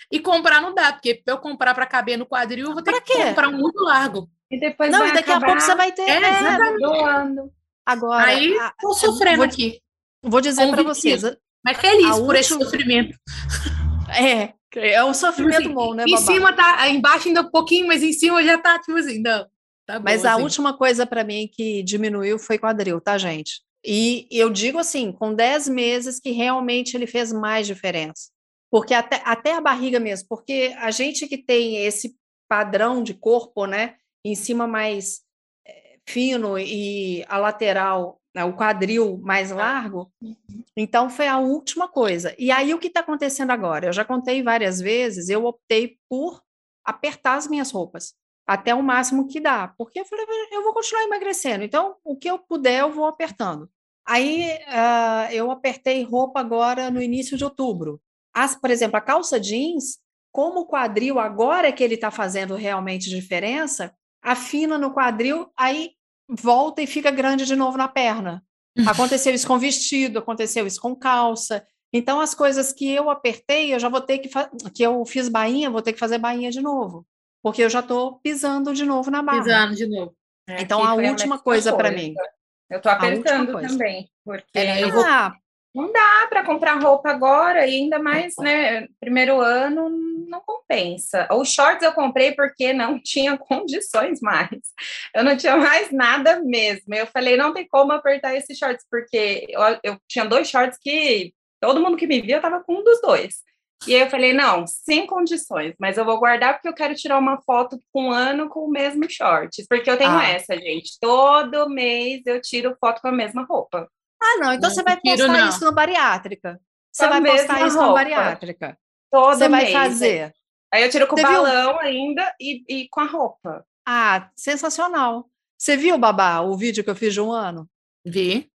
E comprar não dá, porque para eu comprar para caber no quadril, eu vou ter pra que quê? comprar um muito largo. E depois não, e daqui acabar... a pouco você vai ter. É, né? doando. Agora. Aí estou sofrendo vou, aqui. Vou dizer para vocês. Mas feliz por última, esse sofrimento. É, é um sofrimento assim, bom, né, Em babá? cima tá, embaixo ainda um pouquinho, mas em cima já tá, tipo assim, não. Tá bom, Mas a assim. última coisa para mim que diminuiu foi quadril, tá, gente? E eu digo assim, com 10 meses que realmente ele fez mais diferença. Porque até, até a barriga mesmo, porque a gente que tem esse padrão de corpo, né, em cima mais eh, fino e a lateral, né, o quadril mais largo, então foi a última coisa. E aí o que está acontecendo agora? Eu já contei várias vezes, eu optei por apertar as minhas roupas até o máximo que dá, porque eu falei, eu vou continuar emagrecendo, então o que eu puder eu vou apertando. Aí ah, eu apertei roupa agora no início de outubro. As, por exemplo, a calça jeans, como o quadril agora é que ele está fazendo realmente diferença, afina no quadril, aí volta e fica grande de novo na perna. Aconteceu isso com vestido, aconteceu isso com calça. Então, as coisas que eu apertei, eu já vou ter que que eu fiz bainha, vou ter que fazer bainha de novo, porque eu já estou pisando de novo na barra. Pisando de novo. É, Então, a última coisa para mim. Eu última apertando também, porque É, eu vou- Ah, não dá para comprar roupa agora, e ainda mais, né? Primeiro ano não compensa. Os shorts eu comprei porque não tinha condições mais. Eu não tinha mais nada mesmo. Eu falei, não tem como apertar esses shorts, porque eu, eu tinha dois shorts que todo mundo que me via tava com um dos dois. E aí eu falei, não, sem condições, mas eu vou guardar porque eu quero tirar uma foto com um ano com o mesmo shorts. Porque eu tenho Ah. essa, gente. Todo mês eu tiro foto com a mesma roupa. Ah, não, então Não, você vai postar isso no bariátrica. Você Com a vai postar isso roupa. bariátrica. Todo Você vai mês. fazer. Aí eu tiro com o Você viu? balão ainda e, e com a roupa. Ah, sensacional. Você viu, Babá, o vídeo que eu fiz de um ano? Vi.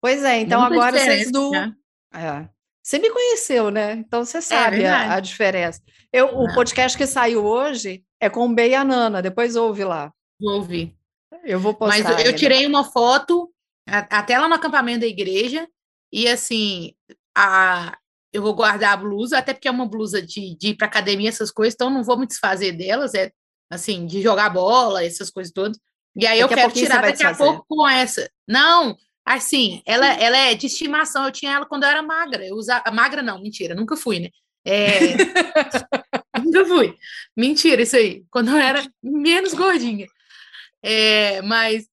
Pois é, então Muita agora vocês do. né? É. Você me conheceu, né? Então você sabe a, verdade. a diferença. Eu, o podcast que saiu hoje é com o Bey e a Nana, depois ouve lá. Vou ouvir. Eu vou postar. Mas eu- eu tirei uma foto a- até lá no acampamento da igreja e assim, a, eu vou guardar a blusa, até porque é uma blusa de, de ir para academia, essas coisas, então não vou me desfazer delas, é assim, de jogar bola, essas coisas todas. E aí eu Daqui a quero pouquinho você tirar daqui a pouco com essa. Não, assim, ela, ela é de estimação, eu tinha ela quando eu era magra. Eu usava, magra não, mentira, nunca fui, né? É, nunca fui. Mentira, isso aí. Quando eu era menos gordinha. É, mas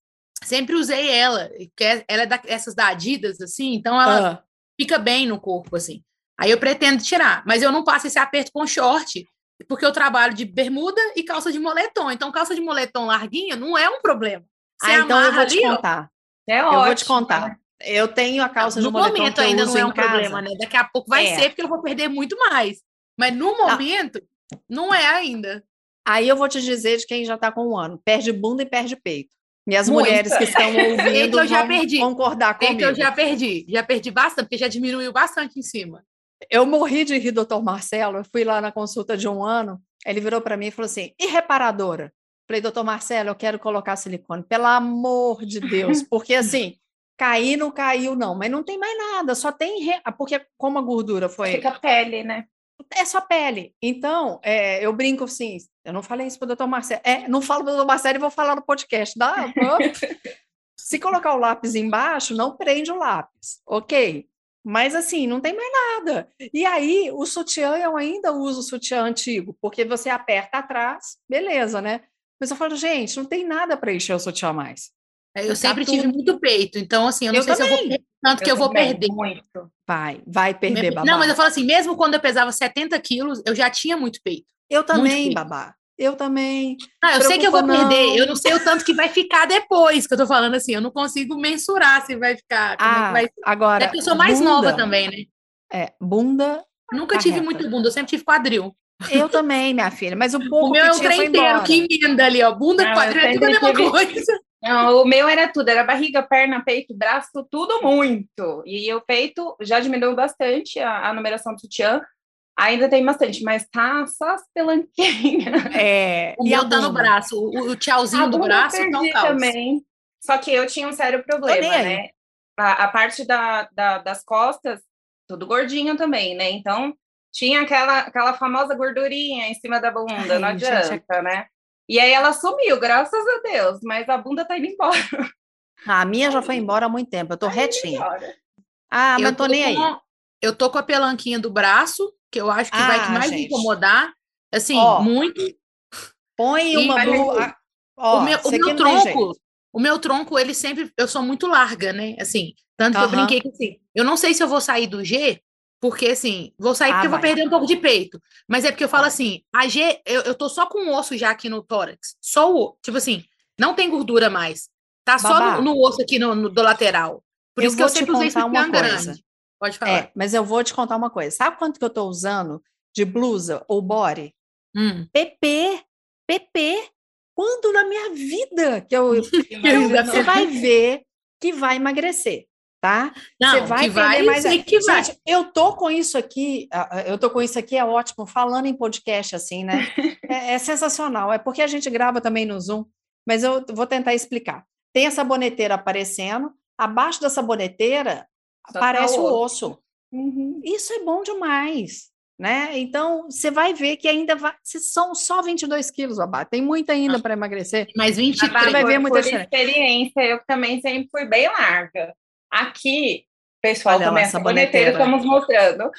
sempre usei ela, que é- ela é dessas da Adidas, assim, então ela fica bem no corpo, assim. Aí eu pretendo tirar, mas eu não passo esse aperto com short, porque eu trabalho de bermuda e calça de moletom. Então, calça de moletom larguinha não é um problema. Você ah, então eu vou te ali, contar. É Eu ótimo. vou te contar. Eu tenho a calça no de moletom momento que eu ainda não é um casa. problema, né? Daqui a pouco vai É. ser, porque eu vou perder muito mais. Mas no momento, não é ainda. Aí eu vou te dizer de quem já está com um ano. Perde bunda e perde peito. E as Muita. mulheres que estão ouvindo eu já perdi. concordar comigo. eu já perdi, já perdi bastante, porque já diminuiu bastante em cima. Eu morri de rir, doutor Marcelo. Eu fui lá na consulta de um ano. Ele virou para mim e falou assim: e reparadora? Falei, doutor Marcelo, eu quero colocar silicone. Pelo amor de Deus. Porque assim, cair não caiu, não. Mas não tem mais nada. Só tem. Re... Porque como a gordura foi. Fica a pele, né? É só pele. Então, é, eu brinco assim. Eu não falei isso para o doutor Marcelo. É, não falo para o doutor Marcelo e vou falar no podcast. Dá? Se colocar o lápis embaixo, não prende o lápis. Ok. Mas assim, não tem mais nada. E aí, o sutiã, eu ainda uso o sutiã antigo, porque você aperta atrás, beleza, né? Mas eu falo, gente, não tem nada para encher o sutiã mais. É, Eu Tá sempre tive tudo- muito peito, então assim, eu não Eu sei se eu vou tanto que eu vou perder. Muito. Vai, vai perder, babá. Não, mas eu falo assim, mesmo quando eu pesava 70 quilos, eu já tinha muito peito. Eu também, peito. babá. Eu também. Ah, eu sei que eu vou Preocupa, perder, não. eu não sei o tanto que vai ficar depois, que eu tô falando assim, eu não consigo mensurar se vai ficar, como é que Ah, vai agora. É porque eu sou mais bunda, nova também, né? É, bunda, Nunca tive Carreta. muito bunda, eu sempre tive quadril. eu também, minha filha. Mas o pouco O meu que é um trem inteiro que emenda ali, ó. Bunda, Não, quadril, eu é tudo a mesma tive- coisa. Não, o meu era tudo, era barriga, perna, peito, braço, tudo muito. E o peito já diminuiu bastante a, a numeração do sutiã. Ainda tem bastante, mas tá só as pelanquinhas. É, e a meu tá no braço, o, o tchauzinho do bunda eu braço tá um também. Só que eu tinha um sério problema, né? A, a parte da, da- das costas, tudo gordinho também, né? Então, tinha aquela, aquela famosa gordurinha em cima da bunda, não Ai, gente, adianta, né? E aí ela sumiu, graças a Deus, mas a bunda tá indo embora. Ah, a minha já foi embora há muito tempo. Eu tô retinha. Ah, mas eu não tô nem aí. eu tô com a pelanquinha do braço, que eu acho que vai que Ah, mais gente. incomodar. Assim, Ó, muito. Põe E uma blusa. Ó, o meu, o meu tronco, o meu tronco, ele sempre. Eu sou muito larga, né? Assim, tanto que eu brinquei que assim, eu não sei se eu vou sair do G, porque assim, vou sair Ah, porque eu vou vai. perder um pouco de peito. Mas é porque eu falo Vai. assim, a G, eu, eu tô só com o osso já aqui no tórax. Só o. Tipo assim, não tem gordura mais. Tá só Babá. no, no osso aqui no, no- do lateral. Por isso que eu sempre usei contar uma coisa. grande. Pode falar. É, mas eu vou te contar uma coisa. Sabe quanto que eu tô usando de blusa ou body? Hum. PP. PP. Quando na minha vida que eu. Você vai ver que vai emagrecer, tá? Não, Você vai que vai, perder mais. sei que vai. Gente, eu tô com isso aqui, eu tô com isso aqui, é ótimo, falando em podcast assim, né? É, é sensacional. É porque a gente grava também no Zoom, mas eu vou tentar explicar. Tem essa boneteira aparecendo, abaixo dessa boneteira Só tá aparece o o osso. osso. Uhum. Isso é bom demais, né? Então, você vai ver que ainda vai. São só 22 quilos, Babá. Tem muito ainda Ah. para emagrecer. Mas 23. Você vai ver muita por diferença. eu também sempre fui bem larga. Aqui, pessoal, Olha também estamos mostrando.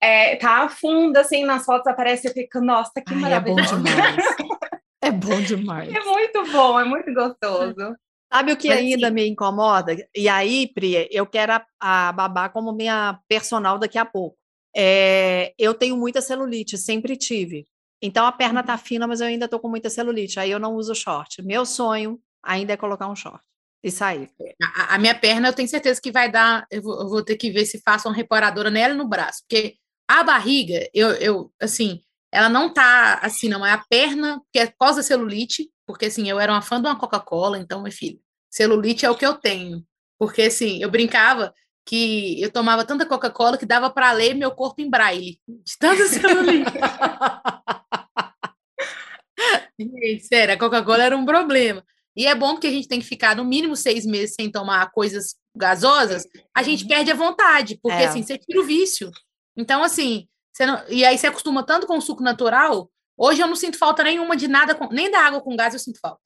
É, tá afunda, assim, nas fotos aparece e fica, nossa, que Ai, é bom maravilhoso. demais. É bom demais. É muito bom, é muito gostoso. Sabe o que Mas, ainda assim- me incomoda? E aí, Pri, eu quero a, a Babá como minha personal daqui a pouco. É, eu tenho muita celulite, sempre tive. Então a perna tá fina, mas eu ainda tô com muita celulite. Aí eu não uso short. Meu sonho ainda é colocar um short e sair. A, a minha perna, eu tenho certeza que vai dar. Eu vou, eu vou ter que ver se faço uma reparadora nela no braço, porque a barriga, eu, eu assim, ela não tá assim, não. É a perna, que é causa celulite, porque assim, eu era uma fã de uma Coca-Cola, então, meu filho, celulite é o que eu tenho. Porque assim, eu brincava que eu tomava tanta Coca-Cola que dava para ler meu corpo em braille, de tanta celulite. Gente, sério, a Coca-Cola era um problema. E é bom porque a gente tem que ficar no mínimo seis meses sem tomar coisas gasosas, a gente perde a vontade, porque É. assim, você tira o vício. Então, assim, você não... e aí você acostuma tanto com o suco natural. Hoje eu não sinto falta nenhuma de nada, com... nem da água com gás eu sinto falta.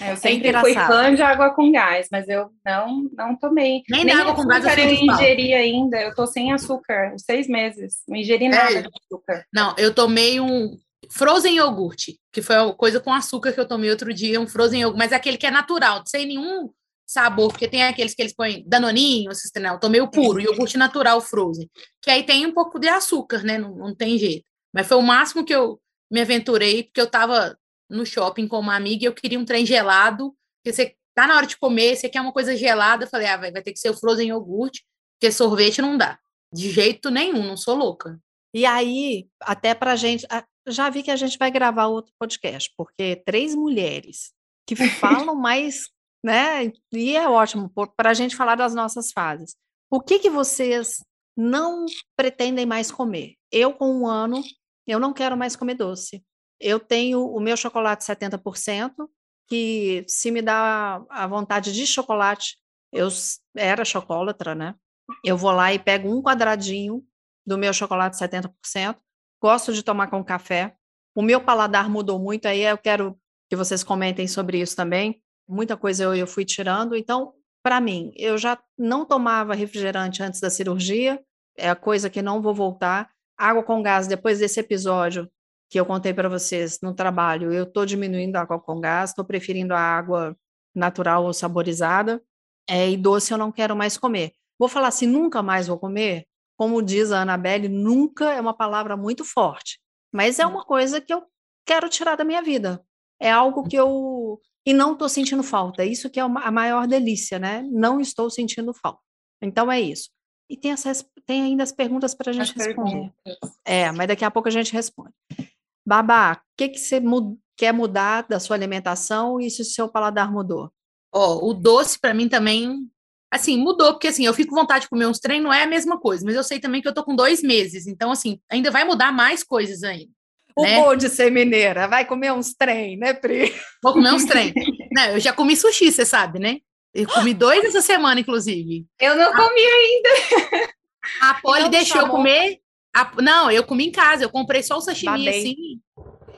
É, Eu sempre fui engraçado. fã de água com gás, mas eu não, não tomei. Nem da água com gás eu eu ingeri ainda. Eu tô sem açúcar, seis meses. Não ingeri nada É. de açúcar. Não, eu tomei um frozen iogurte, que foi a coisa com açúcar que eu tomei outro dia, um frozen iogurte, mas aquele que é natural, sem nenhum sabor, porque tem aqueles que eles põem danoninho, esses, não, eu tomei o puro, iogurte natural frozen, que aí tem um pouco de açúcar, né, não, não tem jeito. Mas foi o máximo que eu me aventurei, porque eu tava no shopping com uma amiga e eu queria um trem gelado, porque você tá na hora de comer, você quer uma coisa gelada, eu falei, ah, vai, vai ter que ser o frozen iogurte, porque sorvete não dá. De jeito nenhum, não sou louca. E aí, até para gente, já vi que a gente vai gravar outro podcast, porque três mulheres que falam mais, né? E é ótimo para a gente falar das nossas fases. O que que vocês não pretendem mais comer? Eu, com um ano, eu não quero mais comer doce. Eu tenho o meu chocolate 70%, que se me dá a vontade de chocolate, eu era chocolatra, né? Eu vou lá e pego um quadradinho do meu chocolate 70%. Gosto de tomar com café. O meu paladar mudou muito, aí eu quero que vocês comentem sobre isso também. Muita coisa eu, eu fui tirando. Então, para mim, eu já não tomava refrigerante antes da cirurgia, é a coisa que não vou voltar. Água com gás, depois desse episódio que eu contei para vocês no trabalho, eu estou diminuindo a água com gás, estou preferindo a água natural ou saborizada. É, e doce eu não quero mais comer. Vou falar assim, nunca mais vou comer? Como diz a Anabelle, nunca é uma palavra muito forte, mas é uma coisa que eu quero tirar da minha vida. É algo que eu. E não estou sentindo falta. Isso que é a maior delícia, né? Não estou sentindo falta. Então é isso. E tem, tem ainda as perguntas para a gente As responder. perguntas. É, mas daqui a pouco a gente responde. Babá, o que, que você mu- quer mudar da sua alimentação e se o seu paladar mudou? Ó, o doce para mim também, assim, mudou, porque assim, eu fico com vontade de comer uns trem, não é a mesma coisa, mas eu sei também que eu tô com dois meses, então assim, ainda vai mudar mais coisas ainda. O né? bom de ser mineira, vai comer uns trem, né, Pri? Vou comer uns trem. Não, eu já comi sushi, você sabe, né? Eu comi dois essa semana, inclusive. Eu não comi ainda. A Polly Não me deixou eu comer. a- Não, eu comi em casa, eu comprei só o sashimi Babei. assim.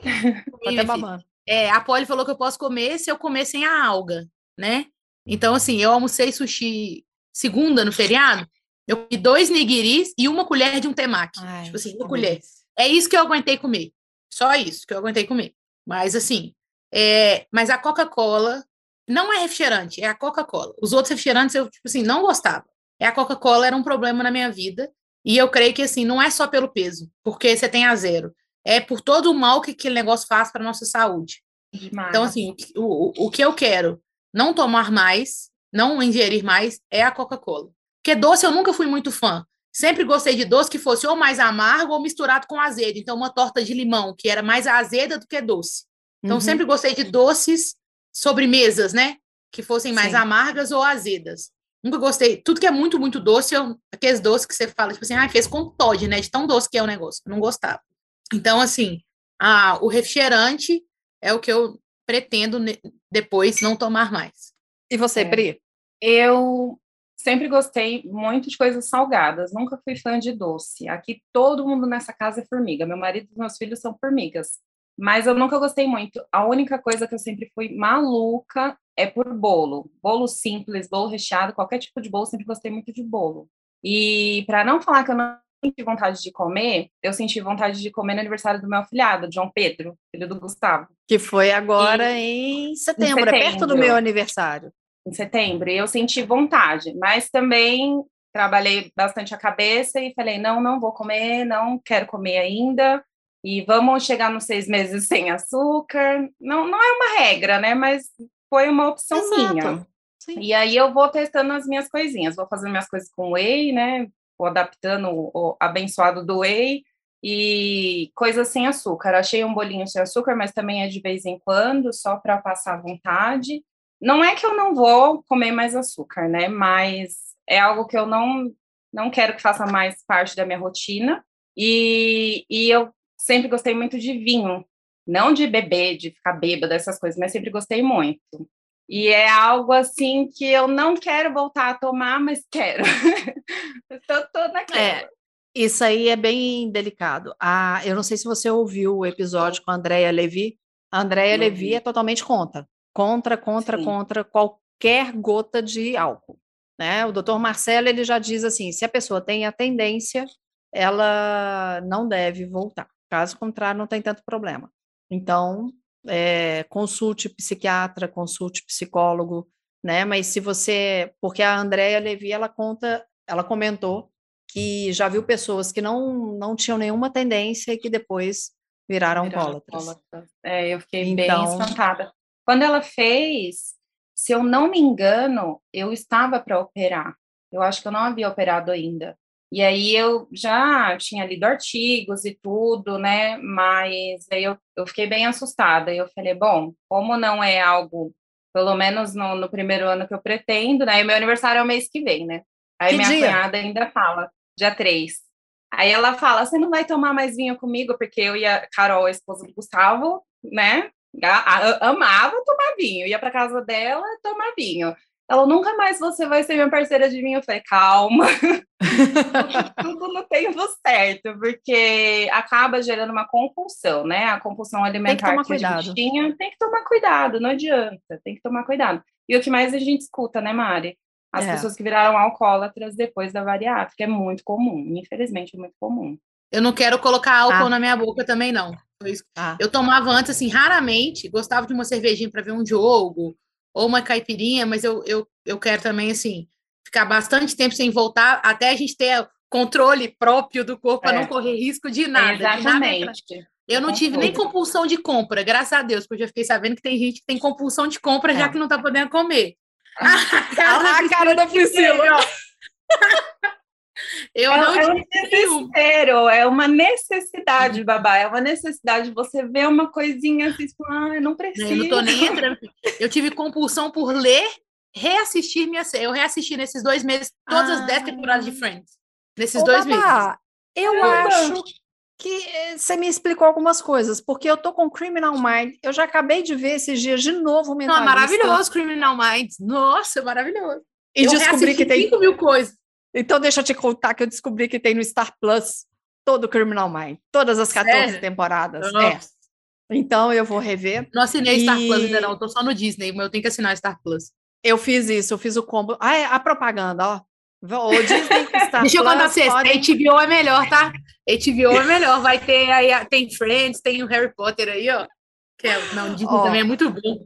Comi, até babando. É, a Polly falou que eu posso comer se eu comer sem a alga, né? Então, assim, eu almocei sushi segunda no feriado, eu comi dois nigiris e uma colher de um temaki. Ai, tipo assim, uma colher. delícia. É isso que eu aguentei comer. Só isso que eu aguentei comer. Mas assim, é, mas a Coca-Cola não é refrigerante, é a Coca-Cola. Os outros refrigerantes eu, tipo assim, não gostava. É a Coca-Cola era um problema na minha vida. E eu creio que, assim, não é só pelo peso, porque você tem a zero. É por todo o mal que aquele negócio faz para nossa saúde. Demais. Então, assim, o, o, o que eu quero não tomar mais, não ingerir mais, é a Coca-Cola. Porque doce eu nunca fui muito fã. Sempre gostei de doce que fosse ou mais amargo ou misturado com azedo. Então, uma torta de limão, que era mais azeda do que doce. Então, uhum. sempre gostei de doces sobremesas, né? Que fossem mais Sim. amargas ou azedas. Nunca gostei. Tudo que é muito, muito doce, eu, aqueles doces que você fala, tipo assim, ah, fez com Todd, né? De tão doce que é o negócio. Eu não gostava. Então, assim, a, o refrigerante é o que eu pretendo depois não tomar mais. E você, é. Bri? Eu sempre gostei muito de coisas salgadas, nunca fui fã de doce. Aqui todo mundo nessa casa é formiga. Meu marido e meus filhos são formigas. Mas eu nunca gostei muito. A única coisa que eu sempre fui maluca é por bolo. Bolo simples, bolo recheado, qualquer tipo de bolo, sempre gostei muito de bolo. E para não falar que eu não senti vontade de comer, eu senti vontade de comer no aniversário do meu afilhado, João Pedro, filho do Gustavo. Que foi agora em setembro, em setembro, é perto do meu aniversário. Em setembro, e eu senti vontade, mas também trabalhei bastante a cabeça e falei, não, não vou comer, não quero comer ainda, e vamos chegar nos seis meses sem açúcar. Não, não é uma regra, né? Mas foi uma opção Exato. minha. Sim. E aí eu vou testando as minhas coisinhas, vou fazendo minhas coisas com whey, né? Vou adaptando o abençoado do whey e coisas sem açúcar. Achei um bolinho sem açúcar, mas também é de vez em quando, só para passar vontade. Não é que eu não vou comer mais açúcar, né? Mas é algo que eu não não quero que faça mais parte da minha rotina. E, e eu sempre gostei muito de vinho, não de beber, de ficar bêbada, essas coisas, mas sempre gostei muito. E é algo assim que eu não quero voltar a tomar, mas quero. Estou toda. É, isso aí é bem delicado. Ah, eu não sei se você ouviu o episódio com a Andrea Levi. A Andrea Levi é totalmente contra. Contra, contra, Sim. contra qualquer gota de álcool. Né? O doutor Marcelo ele já diz assim: se a pessoa tem a tendência, ela não deve voltar. Caso contrário, não tem tanto problema. Então, é, consulte psiquiatra, consulte psicólogo, né? Mas se você, porque a Andrea Levi ela conta, ela comentou que já viu pessoas que não não tinham nenhuma tendência e que depois viraram, alcoólatras. É, eu fiquei então, bem espantada. Quando ela fez, se eu não me engano, eu estava para operar. Eu acho que eu não havia operado ainda. E aí eu já tinha lido artigos e tudo, né? Mas aí eu, eu fiquei bem assustada. E eu falei, bom, como não é algo, pelo menos no, no primeiro ano que eu pretendo, né? E meu aniversário é o mês que vem, né? Aí que minha dia? cunhada ainda fala, dia 3. Aí ela fala, você não vai tomar mais vinho comigo? Porque eu e a Carol, a esposa do Gustavo, né? Amava tomar vinho. Ia para casa dela tomar vinho. Ela nunca mais você vai ser minha parceira de vinho. Eu falei, calma, tudo no tempo certo, porque acaba gerando uma compulsão, né? A compulsão alimentar que, que a gente tinha, tem que tomar cuidado, não adianta, tem que tomar cuidado. E o que mais a gente escuta, né, Mari? As é. pessoas que viraram alcoólatras depois da bariátrica, é muito comum, infelizmente é muito comum. Eu não quero colocar álcool ah. na minha boca também, não. Ah. Eu tomava antes, assim, raramente, gostava de uma cervejinha para ver um jogo, ou uma caipirinha, mas eu, eu, eu quero também, assim, ficar bastante tempo sem voltar, até a gente ter controle próprio do corpo é. para não correr risco de nada. exatamente. De nada. Eu não tive nem compulsão de compra, graças a Deus, porque eu já fiquei sabendo que tem gente que tem compulsão de compra é. já que não está podendo comer. a cara, a cara da Priscila. Eu é, não é um desespero, é uma necessidade, babá. É uma necessidade. Você vê uma coisinha assim, tipo, ah, eu não preciso. Eu não tô nem entrando. Eu tive compulsão por ler, reassistir minha série. Eu reassisti nesses dois meses todas ah. as dez temporadas de Friends. Nesses Ô, dois babá, meses. Eu acho que eh, você me explicou algumas coisas, porque eu tô com Criminal Mind. Eu já acabei de ver esses dias de novo o Mentalista. Não, maravilhoso Criminal Mind. Nossa, maravilhoso. E eu descobri que tem 5 mil coisas. Então, deixa eu te contar que eu descobri que tem no Star Plus todo o Criminal Mind, todas as 14 Sério? temporadas. É. Então, eu vou rever. Não assinei e... Star Plus ainda não, tô só no Disney, mas eu tenho que assinar Star Plus. Eu fiz isso, eu fiz o combo. Ah, é, a propaganda, ó. O Disney Star Deixa eu contar pra vocês, podem- HBO é melhor, tá? HBO é melhor, vai ter aí, tem Friends, tem o Harry Potter aí, ó. Que é, não, Disney Ó. também é muito bom.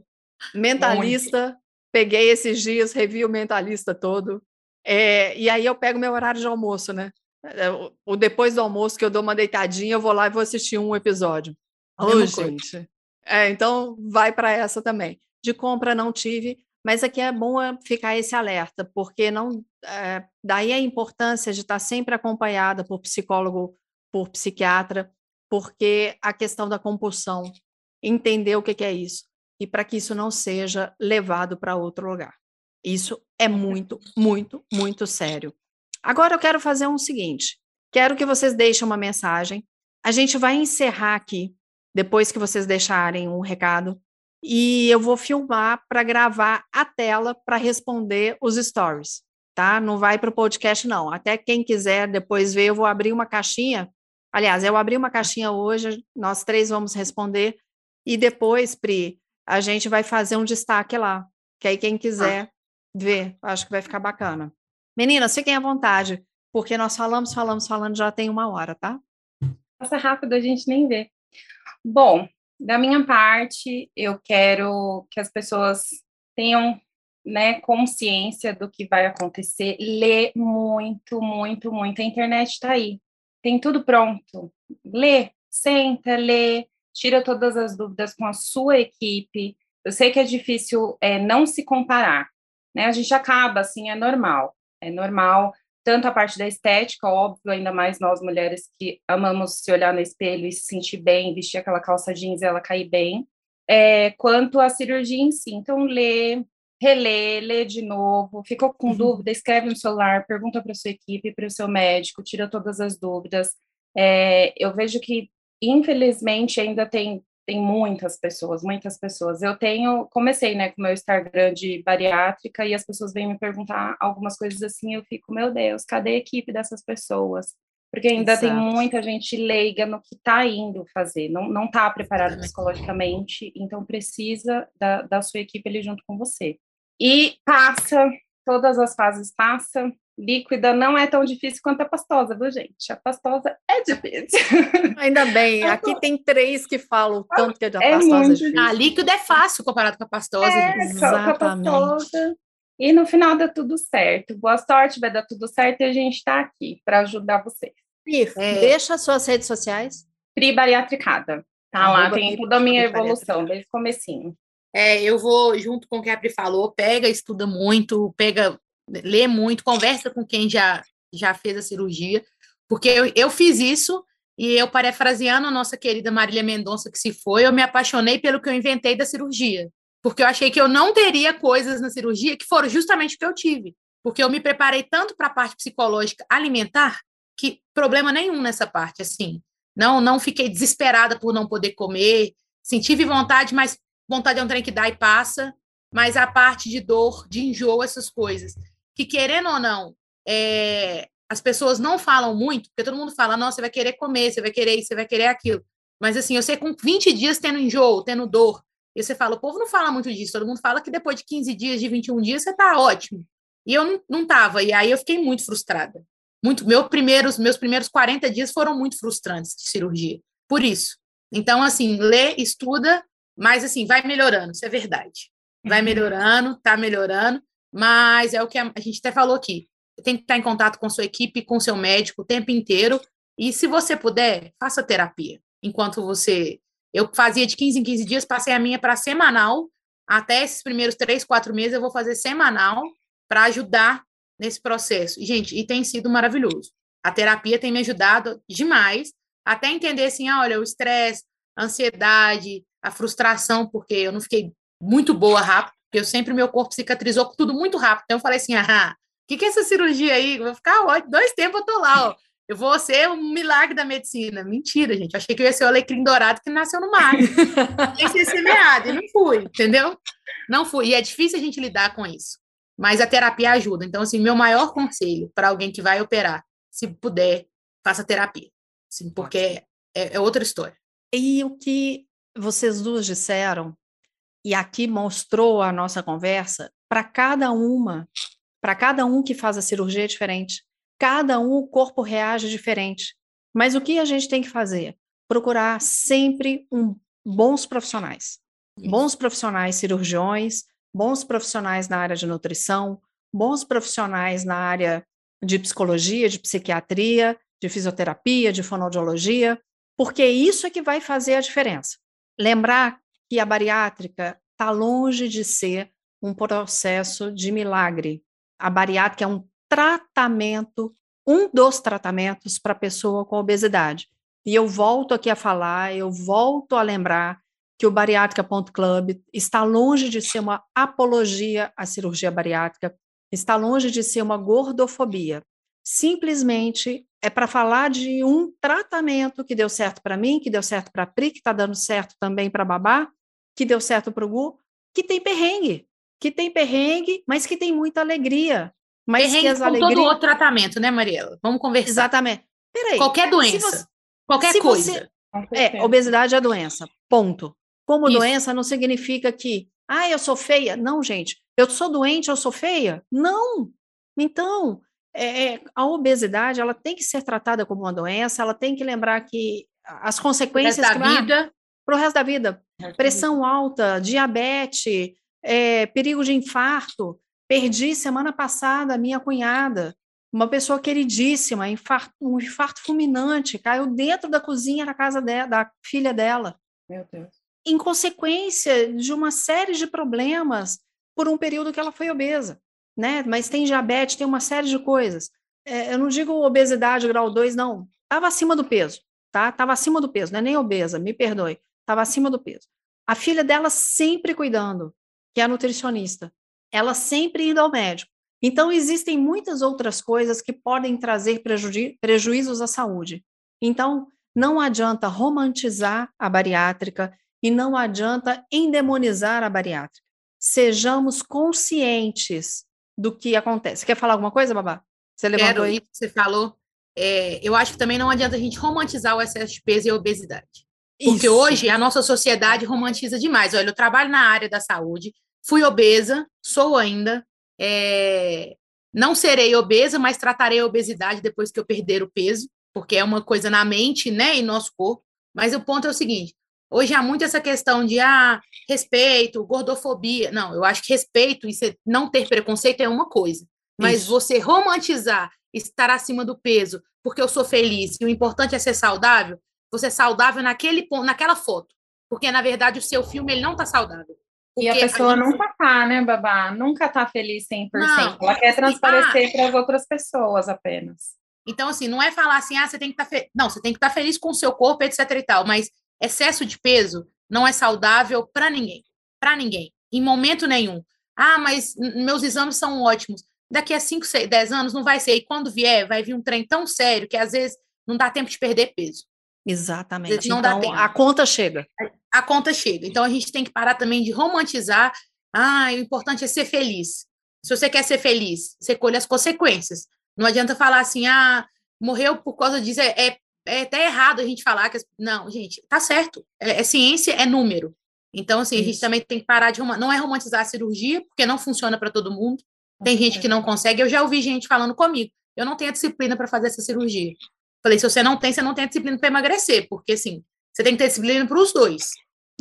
Mentalista, peguei esses dias, revi o Mentalista todo. É, e aí eu pego meu horário de almoço, né? É, o- depois do almoço que eu dou uma deitadinha, eu vou lá e vou assistir um episódio. Ô, Mesma coisa. gente. É, então vai para essa também. De compra não tive, mas aqui é bom é ficar esse alerta, porque não é, daí a importância de estar sempre acompanhada por psicólogo, por psiquiatra, porque a questão da compulsão, entender o que que é isso e para que isso não seja levado para outro lugar. Isso é muito, muito, muito sério. Agora eu quero fazer um seguinte: quero que vocês deixem uma mensagem. A gente vai encerrar aqui, depois que vocês deixarem um recado, e eu vou filmar para gravar a tela para responder os stories, tá? Não vai para o podcast, não. Até quem quiser depois ver, eu vou abrir uma caixinha. Aliás, eu abri uma caixinha hoje, nós três vamos responder, e depois, Pri, a gente vai fazer um destaque lá, que aí quem quiser ver, acho que vai ficar bacana. Meninas, fiquem à vontade, porque nós falamos, falamos, falando, já tem uma hora, tá? Passa rápido, a gente nem vê. Bom, da minha parte, eu quero que as pessoas tenham né, consciência do que vai acontecer. Lê muito, muito, muito. A internet está aí. Tem tudo pronto. Lê, senta, lê, tira todas as dúvidas com a sua equipe. Eu sei que é difícil é, não se comparar, né? A gente acaba, assim, é normal. É normal tanto a parte da estética, óbvio, ainda mais nós mulheres que amamos se olhar no espelho e se sentir bem, vestir aquela calça jeans e ela cair bem, é, quanto a cirurgia em si. Então, lê, relê, lê de novo, ficou com Uhum. dúvida, escreve no celular, pergunta para sua equipe, para o seu médico, tira todas as dúvidas. É, eu vejo que, infelizmente, ainda tem tem muitas pessoas, muitas pessoas. Eu tenho, comecei, né, com o meu Instagram de bariátrica e as pessoas vêm me perguntar algumas coisas assim, eu fico, meu Deus, cadê a equipe dessas pessoas? Porque ainda tem Exato. muita gente leiga no que está indo fazer, não não está preparado psicologicamente, então precisa da, da sua equipe ali junto com você. E passa, todas as fases passa. Líquida não é tão difícil quanto a pastosa, viu, gente? A pastosa é difícil. Ainda bem, aqui tem três que falam o tanto que a É pastosa muito difícil. A líquido é fácil comparado com a pastosa. É, gente. com a- com a Exatamente. pastosa. E no final dá tudo certo. Boa sorte, vai dar tudo certo e a gente está aqui para ajudar vocês. Pri, É. deixa as suas redes sociais. Pri Bariatricada. Tá lá, Arroba tem toda a minha evolução, desde o comecinho. É, eu vou, junto com o que a Pri falou, pega, estuda muito, pega, lê muito, conversa com quem já, já fez a cirurgia, porque eu, eu fiz isso e eu, parafraseando a nossa querida Marília Mendonça, que se foi, eu me apaixonei pelo que eu inventei da cirurgia, porque eu achei que eu não teria coisas na cirurgia que foram justamente o que eu tive, porque eu me preparei tanto para a parte psicológica alimentar, que problema nenhum nessa parte, assim, não, não fiquei desesperada por não poder comer, tive vontade, mas vontade é um trem que dá e passa, mas a parte de dor, de enjoo, essas coisas, que querendo ou não, é, as pessoas não falam muito, porque todo mundo fala, nossa, você vai querer comer, você vai querer isso, você vai querer aquilo. Mas assim, eu sei com 20 dias tendo enjoo, tendo dor, e você fala, o povo não fala muito disso, todo mundo fala que depois de 15 dias, de 21 dias, você tá ótimo. E eu não, não tava, e aí eu fiquei muito frustrada. Muito, meu primeiros, meus primeiros 40 dias foram muito frustrantes de cirurgia, por isso. Então, assim, lê, estuda, mas assim, vai melhorando, isso é verdade. Vai melhorando, tá melhorando, mas é o que a, a gente até falou aqui. Tem que estar em contato com sua equipe, com seu médico o tempo inteiro. E se você puder, faça terapia. Enquanto você. Eu fazia de 15 em 15 dias, passei a minha para semanal. Até esses primeiros três, quatro meses, eu vou fazer semanal para ajudar nesse processo. E, gente, e tem sido maravilhoso. A terapia tem me ajudado demais, até entender assim, ah, olha, o estresse, a ansiedade, a frustração, porque eu não fiquei muito boa rápido, porque eu sempre, meu corpo cicatrizou com tudo muito rápido. Então eu falei assim, ah, o que, que é essa cirurgia aí? Eu vou ficar dois tempos eu tô lá, ó. Eu vou ser um milagre da medicina. Mentira, gente. Eu achei que eu ia ser o alecrim dourado que nasceu no mar. Ia ser semeado, e não fui, entendeu? Não fui. E é difícil a gente lidar com isso. Mas a terapia ajuda. Então, assim, meu maior conselho para alguém que vai operar, se puder, faça terapia. Assim, porque é, é outra história. E o que vocês duas disseram, e aqui mostrou a nossa conversa, para cada uma Para cada um que faz a cirurgia é diferente. Cada um o corpo reage diferente. Mas o que a gente tem que fazer? Procurar sempre um, bons profissionais. Bons profissionais cirurgiões, bons profissionais na área de nutrição, bons profissionais na área de psicologia, de psiquiatria, de fisioterapia, de fonoaudiologia, porque isso é que vai fazer a diferença. Lembrar que a bariátrica está longe de ser um processo de milagre. A bariátrica é um tratamento, um dos tratamentos para a pessoa com obesidade. E eu volto aqui a falar, eu volto a lembrar que o Bariátrica.club está longe de ser uma apologia à cirurgia bariátrica, está longe de ser uma gordofobia. Simplesmente é para falar de um tratamento que deu certo para mim, que deu certo para a Pri, que está dando certo também para Babá, que deu certo para o Gu, que tem perrengue, que tem perrengue, mas que tem muita alegria. Mas perrengue que as alegrias... todo outro tratamento, né, Mariela? Vamos conversar. Exatamente. Peraí. Qualquer doença, você... qualquer coisa. Você... É, obesidade é doença, ponto. Como Isso. doença não significa que, ah, eu sou feia. Não, gente, eu sou doente, eu sou feia? Não. Então, é, é a obesidade, ela tem que ser tratada como uma doença, ela tem que lembrar que as consequências... Para da vida. Para o resto da vida. Pressão alta, diabetes, é, perigo de infarto. Perdi semana passada a minha cunhada, uma pessoa queridíssima, infarto, um infarto fulminante, caiu dentro da cozinha da casa de, da filha dela. Meu Deus. Em consequência de uma série de problemas por um período que ela foi obesa, né? Mas tem diabetes, tem uma série de coisas. É, eu não digo obesidade grau 2, não. Estava acima do peso, tá? Estava acima do peso, não é nem obesa, me perdoe. Estava acima do peso. A filha dela sempre cuidando, que é a nutricionista. Ela sempre indo ao médico. Então, existem muitas outras coisas que podem trazer preju prejuízos à saúde. Então, não adianta romantizar a bariátrica e não adianta endemonizar a bariátrica. Sejamos conscientes do que acontece. Quer falar alguma coisa, Babá? Você levantou Quero, aí? Você falou. É, eu acho que também não adianta a gente romantizar o excesso de peso e a obesidade. Porque Isso. hoje a nossa sociedade romantiza demais. Olha, eu trabalho na área da saúde, fui obesa, sou ainda, é, não serei obesa, mas tratarei a obesidade depois que eu perder o peso, porque é uma coisa na mente, né, e nosso corpo. Mas o ponto é o seguinte: hoje há muito essa questão de ah, respeito, gordofobia. Não, eu acho que respeito e não ter preconceito é uma coisa. Mas Isso. você romantizar estar acima do peso porque eu sou feliz e o importante é ser saudável, você é saudável naquele ponto, naquela foto. Porque, na verdade, o seu filme ele não está saudável. Porque e a pessoa a gente... nunca tá, né, Babá? Nunca tá feliz 100%. Não, Ela quer transparecer para as outras pessoas apenas. Então, assim, não é falar assim, ah, você tem que estar tá fe... Não, você tem que estar tá feliz com o seu corpo, etc e tal. Mas excesso de peso não é saudável para ninguém. Para ninguém. Em momento nenhum. Ah, mas meus exames são ótimos. Daqui a 5, 10 anos não vai ser. E quando vier, vai vir um trem tão sério que às vezes não dá tempo de perder peso. Exatamente. Não então, dá tempo. a conta chega. A conta chega. Então, a gente tem que parar também de romantizar. Ah, o importante é ser feliz. Se você quer ser feliz, você colhe as consequências. Não adianta falar assim, ah, morreu por causa disso. É, é, é até errado a gente falar que. Não, gente, tá certo. É, é ciência, é número. Então, assim, Isso. a gente também tem que parar de. Não é romantizar a cirurgia, porque não funciona para todo mundo. Tem gente que não consegue. Eu já ouvi gente falando comigo. Eu não tenho a disciplina para fazer essa cirurgia. Falei, se você não tem, você não tem a disciplina para emagrecer, porque assim, você tem que ter disciplina para os dois.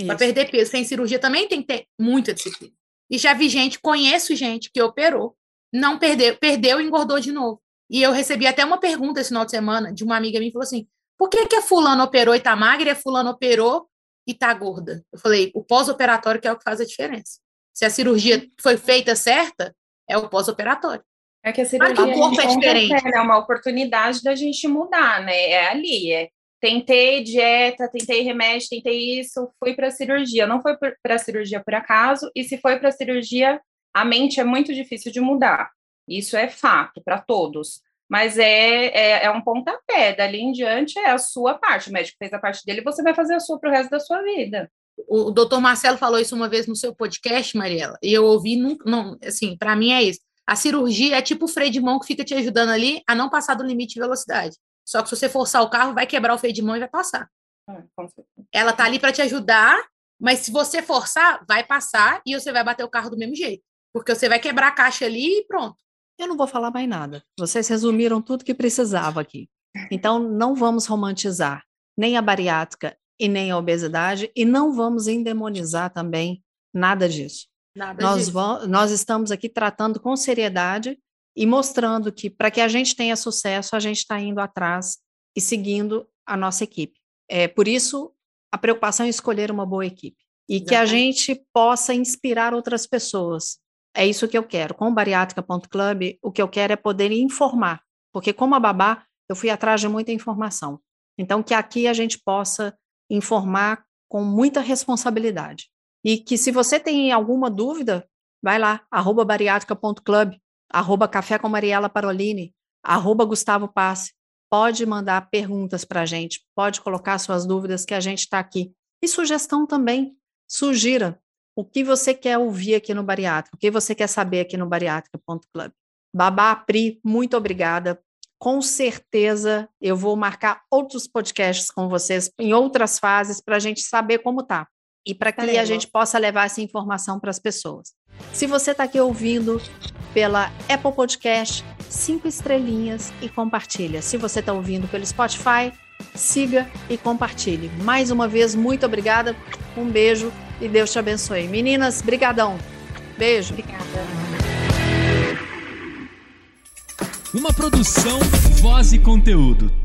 Para perder peso, sem cirurgia também tem que ter muita disciplina. E já vi gente, conheço gente que operou, não perdeu, perdeu e engordou de novo. E eu recebi até uma pergunta esse final de semana de uma amiga minha, falou assim: por que, que a fulana operou e tá magra e a fulana operou e tá gorda? Eu falei, o pós-operatório que é o que faz a diferença. Se a cirurgia foi feita certa, é o pós-operatório. É que a cirurgia o corpo é diferente. É uma oportunidade da gente mudar, né? É ali, é tentei dieta, tentei remédio, tentei isso, fui para a cirurgia. Não foi para a cirurgia por acaso, e se foi para a cirurgia, a mente é muito difícil de mudar. Isso é fato para todos. Mas é, é, é, um pontapé. Dali em diante é a sua parte. O médico fez a parte dele, você vai fazer a sua para o resto da sua vida. O doutor Marcelo falou isso uma vez no seu podcast, Mariela, e eu ouvi, não, não assim, para mim é isso. A cirurgia é tipo o freio de mão que fica te ajudando ali a não passar do limite de velocidade. Só que se você forçar o carro, vai quebrar o freio de mão e vai passar. É, Ela tá ali para te ajudar, mas se você forçar, vai passar e você vai bater o carro do mesmo jeito. Porque você vai quebrar a caixa ali e pronto. Eu não vou falar mais nada. Vocês resumiram tudo que precisava aqui. Então, não vamos romantizar nem a bariátrica e nem a obesidade, e não vamos endemonizar também nada disso. Nada nós, nós estamos aqui tratando com seriedade e mostrando que para que a gente tenha sucesso, a gente está indo atrás e seguindo a nossa equipe. É por isso a preocupação em escolher uma boa equipe e Exatamente. que a gente possa inspirar outras pessoas. É isso que eu quero. Com o bariátrica.club, o que eu quero é poder informar, porque como a babá, eu fui atrás de muita informação. Então que aqui a gente possa informar com muita responsabilidade. E que se você tem alguma dúvida, vai lá, arroba bariátrica.club, arroba café com Mariela Parolini, arroba Gustavo Passe. Pode mandar perguntas para a gente, pode colocar suas dúvidas que a gente está aqui. E sugestão também, sugira o que você quer ouvir aqui no Bariátrica, o que você quer saber aqui no bariátrica.club. Babá Pri, muito obrigada. Com certeza eu vou marcar outros podcasts com vocês em outras fases para a gente saber como tá e para que a gente possa levar essa informação para as pessoas. Se você está aqui ouvindo pela Apple Podcast, cinco estrelinhas e compartilha. Se você está ouvindo pelo Spotify, siga e compartilhe. Mais uma vez, muito obrigada, um beijo e Deus te abençoe. Meninas, brigadão. Beijo. Obrigada. Uma produção, voz e conteúdo.